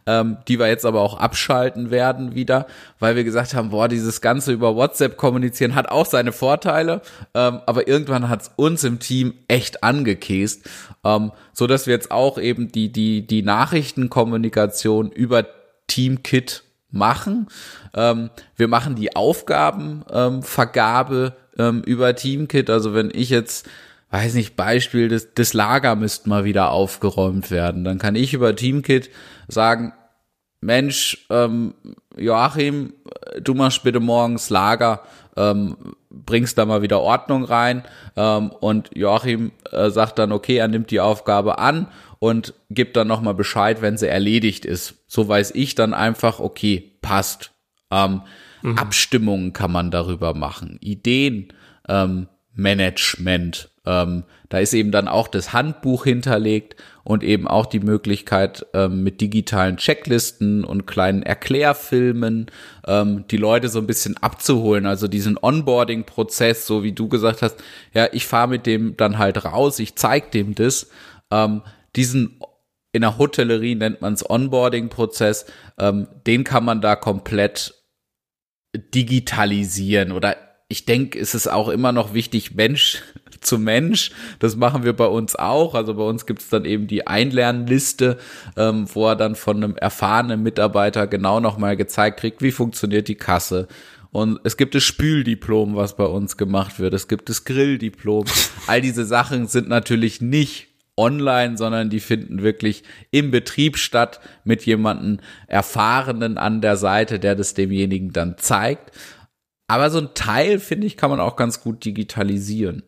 ähm, die wir jetzt aber auch abschalten werden wieder, weil wir gesagt haben, boah, dieses Ganze über WhatsApp kommunizieren hat auch seine Vorteile, ähm, aber irgendwann hat es uns im Team echt angekäst, ähm, so dass wir jetzt auch eben die, die, die Nachrichtenkommunikation über TeamKit machen. Ähm, wir machen die Aufgabenvergabe ähm, über TeamKit. Also wenn ich jetzt weiß nicht, Beispiel, das, das Lager müsste mal wieder aufgeräumt werden. Dann kann ich über Teamkit sagen, Mensch, ähm, Joachim, du machst bitte morgens Lager, ähm, bringst da mal wieder Ordnung rein ähm, und Joachim äh, sagt dann, okay, er nimmt die Aufgabe an und gibt dann nochmal Bescheid, wenn sie erledigt ist. So weiß ich dann einfach, okay, passt. Ähm, mhm. Abstimmungen kann man darüber machen, Ideen, ähm, Management, ähm, da ist eben dann auch das Handbuch hinterlegt und eben auch die Möglichkeit ähm, mit digitalen Checklisten und kleinen Erklärfilmen ähm, die Leute so ein bisschen abzuholen. Also diesen Onboarding-Prozess, so wie du gesagt hast, ja, ich fahre mit dem dann halt raus, ich zeig dem das. Ähm, diesen in der Hotellerie nennt man es Onboarding-Prozess, ähm, den kann man da komplett digitalisieren oder ich denke, es ist auch immer noch wichtig, Mensch <laughs> zu Mensch. Das machen wir bei uns auch. Also bei uns gibt es dann eben die Einlernliste, ähm, wo er dann von einem erfahrenen Mitarbeiter genau nochmal gezeigt kriegt, wie funktioniert die Kasse. Und es gibt das Spüldiplom, was bei uns gemacht wird. Es gibt das Grilldiplom. <laughs> All diese Sachen sind natürlich nicht online, sondern die finden wirklich im Betrieb statt mit jemandem Erfahrenen an der Seite, der das demjenigen dann zeigt. Aber so ein Teil, finde ich, kann man auch ganz gut digitalisieren.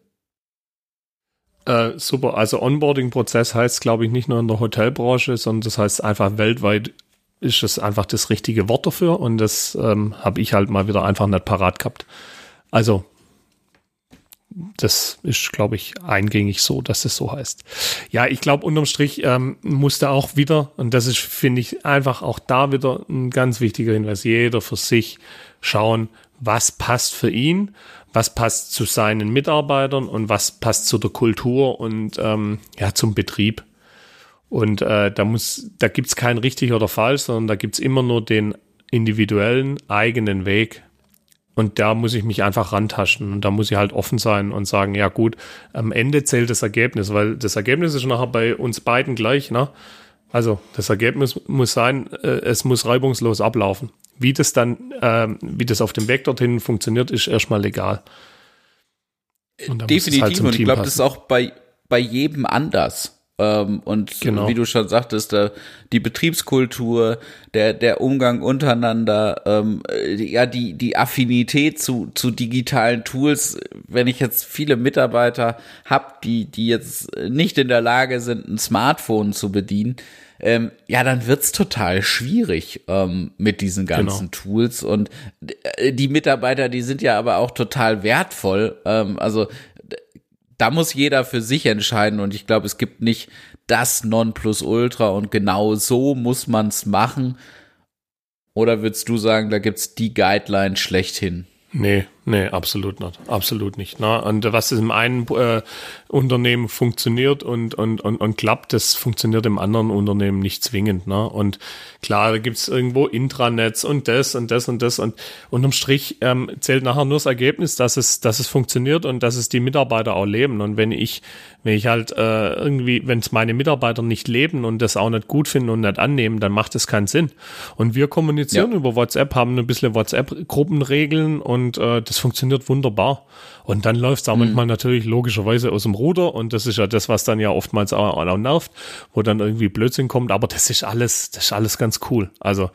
Äh, super, also Onboarding-Prozess heißt, glaube ich, nicht nur in der Hotelbranche, sondern das heißt einfach weltweit ist es einfach das richtige Wort dafür und das ähm, habe ich halt mal wieder einfach nicht parat gehabt. Also das ist, glaube ich, eingängig so, dass es so heißt. Ja, ich glaube, unterm Strich ähm, musste auch wieder, und das ist, finde ich, einfach auch da wieder ein ganz wichtiger Hinweis, jeder für sich schauen, was passt für ihn was passt zu seinen Mitarbeitern und was passt zu der Kultur und ähm, ja zum Betrieb. Und äh, da muss, da gibt's kein richtig oder falsch, sondern da gibt's immer nur den individuellen eigenen Weg, Und da muss ich mich einfach rantaschen und da muss ich halt offen sein und sagen, ja gut, am Ende zählt das Ergebnis, weil das Ergebnis ist nachher bei uns beiden gleich, ne? Also das Ergebnis muss sein, äh, es muss reibungslos ablaufen. Wie das dann, äh, wie das auf dem Weg dorthin funktioniert, ist erstmal egal. Und Definitiv halt und ich glaube, das ist auch bei, bei jedem anders. Ähm, und genau. wie du schon sagtest, äh, die Betriebskultur, der, der Umgang untereinander, ähm, ja, die, die Affinität zu, zu digitalen Tools, wenn ich jetzt viele Mitarbeiter habe, die, die jetzt nicht in der Lage sind, ein Smartphone zu bedienen, ähm, ja, dann wird's total schwierig ähm, mit diesen ganzen genau. Tools. Und äh, die Mitarbeiter, die sind ja aber auch total wertvoll. Ähm, also da muss jeder für sich entscheiden und ich glaube, es gibt nicht das Nonplusultra und genau so muss man's machen. Oder würdest du sagen, da gibt's die Guideline schlechthin? Nee, nee, absolut nicht. Absolut nicht. Ne? Und was im einen äh, Unternehmen funktioniert und, und, und, und klappt, das funktioniert im anderen Unternehmen nicht zwingend. Ne? Und klar, da gibt's irgendwo Intranets und das und das und das. Und unterm Strich ähm, zählt nachher nur das Ergebnis, dass es, dass es funktioniert und dass es die Mitarbeiter auch leben. Und wenn ich, wenn ich halt äh, irgendwie, wenn es meine Mitarbeiter nicht leben und das auch nicht gut finden und nicht annehmen, dann macht es keinen Sinn. Und wir kommunizieren ja. über WhatsApp, haben ein bisschen WhatsApp-Gruppenregeln und äh, das funktioniert wunderbar. Und dann läuft es auch mhm. manchmal natürlich logischerweise aus dem Ruder und das ist ja das, was dann ja oftmals auch, auch nervt, wo dann irgendwie Blödsinn kommt, aber das ist alles, das ist alles ganz cool. Also,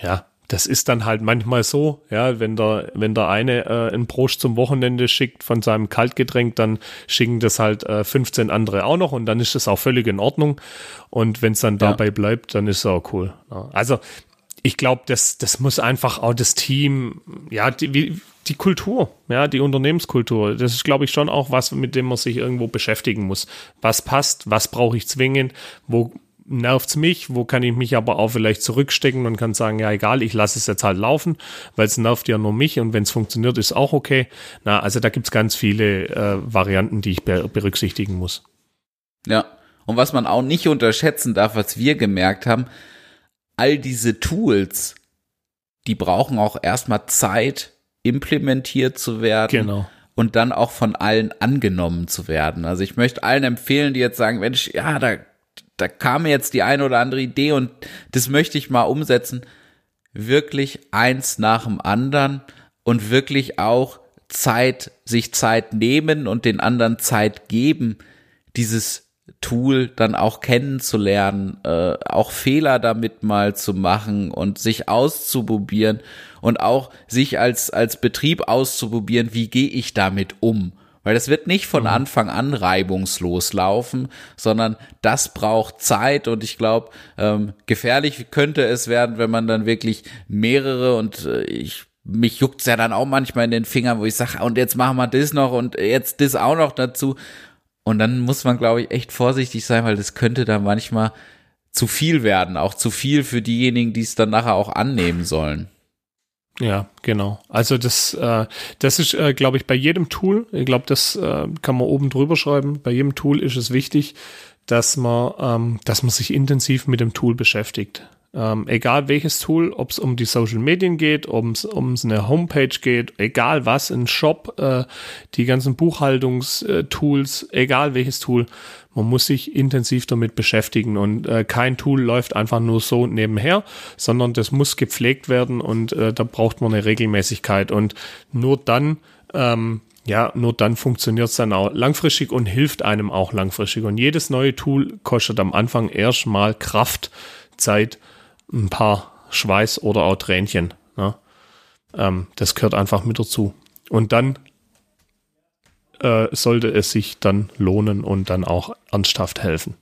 ja, das ist dann halt manchmal so, ja, wenn der, wenn der eine äh, einen Brosch zum Wochenende schickt von seinem Kaltgetränk, dann schicken das halt äh, 15 andere auch noch und dann ist das auch völlig in Ordnung. Und wenn es dann ja. dabei bleibt, dann ist es auch cool. Ja. Also ich glaube, das, das muss einfach auch das Team, ja, die, wie, die Kultur, ja, die Unternehmenskultur. Das ist, glaube ich, schon auch was, mit dem man sich irgendwo beschäftigen muss. Was passt? Was brauche ich zwingend? Wo nervt's mich? Wo kann ich mich aber auch vielleicht zurückstecken und kann sagen, ja, egal, ich lasse es jetzt halt laufen, weil es nervt ja nur mich und wenn es funktioniert, ist auch okay. Na, also da gibt's ganz viele äh, Varianten, die ich berücksichtigen muss. Ja. Und was man auch nicht unterschätzen darf, was wir gemerkt haben, all diese Tools, die brauchen auch erstmal Zeit, implementiert zu werden. Genau. Und dann auch von allen angenommen zu werden. Also ich möchte allen empfehlen, die jetzt sagen, Mensch, ja, da, da kam mir jetzt die eine oder andere Idee und das möchte ich mal umsetzen. Wirklich eins nach dem anderen und wirklich auch Zeit, sich Zeit nehmen und den anderen Zeit geben, dieses Tool dann auch kennenzulernen, äh, auch Fehler damit mal zu machen und sich auszuprobieren und auch sich als, als Betrieb auszuprobieren, wie gehe ich damit um. Weil das wird nicht von mhm. Anfang an reibungslos laufen, sondern das braucht Zeit und ich glaube, ähm, gefährlich könnte es werden, wenn man dann wirklich mehrere und äh, ich mich juckt's ja dann auch manchmal in den Fingern, wo ich sage, und jetzt machen wir das noch und jetzt das auch noch dazu. Und dann muss man, glaube ich, echt vorsichtig sein, weil das könnte dann manchmal zu viel werden, auch zu viel für diejenigen, die es dann nachher auch annehmen sollen. Ja, genau. Also das, äh, das ist, äh, glaube ich, bei jedem Tool, ich glaube, das äh, kann man oben drüber schreiben, bei jedem Tool ist es wichtig, dass man, ähm, dass man sich intensiv mit dem Tool beschäftigt. Ähm, egal welches Tool, ob es um die Social Medien geht, ob es um eine Homepage geht, egal was, ein Shop, äh, die ganzen Buchhaltungstools, egal welches Tool, man muss sich intensiv damit beschäftigen und äh, kein Tool läuft einfach nur so nebenher, sondern das muss gepflegt werden und äh, da braucht man eine Regelmäßigkeit und nur dann ähm, ja, nur dann funktioniert es dann auch langfristig und hilft einem auch langfristig. Und jedes neue Tool kostet am Anfang erstmal Kraft, Zeit ein paar Schweiß oder auch Tränchen. Ne? Ähm, das gehört einfach mit dazu. Und dann äh, sollte es sich dann lohnen und dann auch ernsthaft helfen.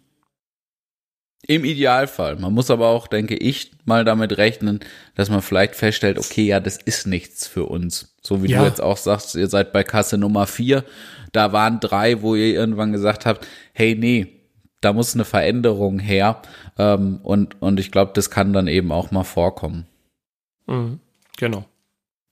Im Idealfall. Man muss aber auch, denke ich, mal damit rechnen, dass man vielleicht feststellt, okay, ja, das ist nichts für uns. So wie ja. du jetzt auch sagst, ihr seid bei Kasse Nummer vier. Da waren drei, wo ihr irgendwann gesagt habt, hey, nee, da muss eine Veränderung her. Ähm, und, und ich glaube, das kann dann eben auch mal vorkommen. Mhm, genau.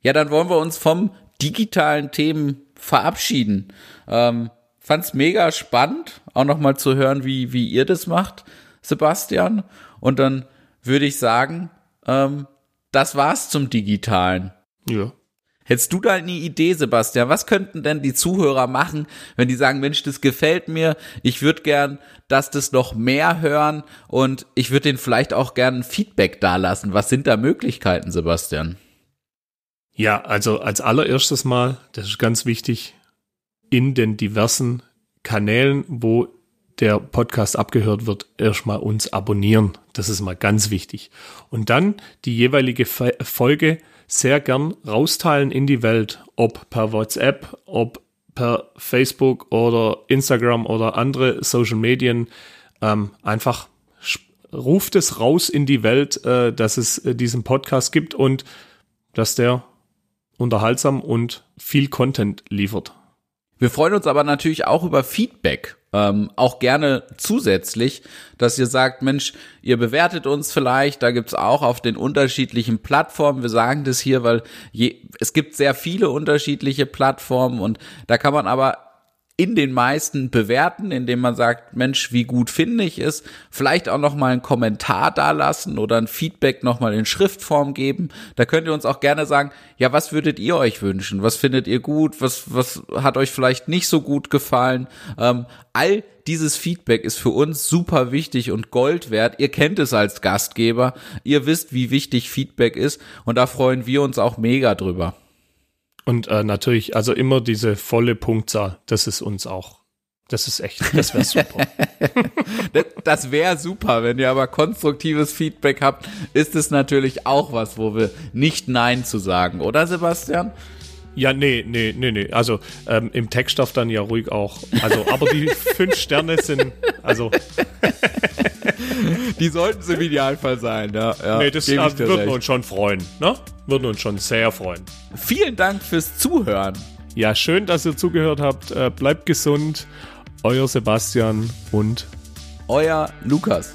Ja, dann wollen wir uns vom digitalen Themen verabschieden. Ähm, fand's mega spannend, auch noch mal zu hören, wie, wie ihr das macht, Sebastian. Und dann würde ich sagen, ähm, das war's zum Digitalen. Ja. Hättest du da eine Idee, Sebastian? Was könnten denn die Zuhörer machen, wenn die sagen, Mensch, das gefällt mir, ich würde gern, dass das noch mehr hören und ich würde denen vielleicht auch gern Feedback dalassen. Was sind da Möglichkeiten, Sebastian? Ja, also als allererstes Mal, das ist ganz wichtig, in den diversen Kanälen, wo der Podcast abgehört wird, erstmal uns abonnieren. Das ist mal ganz wichtig. Und dann die jeweilige Folge sehr gern rausteilen in die Welt, ob per WhatsApp, ob per Facebook oder Instagram oder andere Social Medien. Ähm, einfach ruft es raus in die Welt, äh, dass es äh, diesen Podcast gibt und dass der unterhaltsam und viel Content liefert. Wir freuen uns aber natürlich auch über Feedback. Ähm, auch gerne zusätzlich, dass ihr sagt, Mensch, ihr bewertet uns vielleicht, da gibt's auch auf den unterschiedlichen Plattformen, wir sagen das hier, weil je, es gibt sehr viele unterschiedliche Plattformen und da kann man aber in den meisten bewerten, indem man sagt, Mensch, wie gut finde ich es, vielleicht auch noch mal einen Kommentar da lassen oder ein Feedback noch mal in Schriftform geben. Da könnt ihr uns auch gerne sagen, ja, was würdet ihr euch wünschen? Was findet ihr gut? Was was hat euch vielleicht nicht so gut gefallen? Ähm, all dieses Feedback ist für uns super wichtig und Gold wert. Ihr kennt es als Gastgeber. Ihr wisst, wie wichtig Feedback ist und da freuen wir uns auch mega drüber. Und äh, natürlich, also immer diese volle Punktzahl, das ist uns auch. Das ist echt, das wäre super. <laughs> das, wäre super, wenn ihr aber konstruktives Feedback habt, ist es natürlich auch was, wo wir nicht Nein zu sagen, oder Sebastian? Ja, nee, nee, nee, nee. Also ähm, im Text darf dann ja ruhig auch. Also, aber die <laughs> fünf Sterne sind, also. die sollten es im Idealfall sein, ja. ja nee, das ja, würden wir uns schon freuen, ne? Würden uns schon sehr freuen. Vielen Dank fürs Zuhören. Ja, schön, dass ihr zugehört habt. Äh, bleibt gesund. Euer Sebastian und euer Lukas.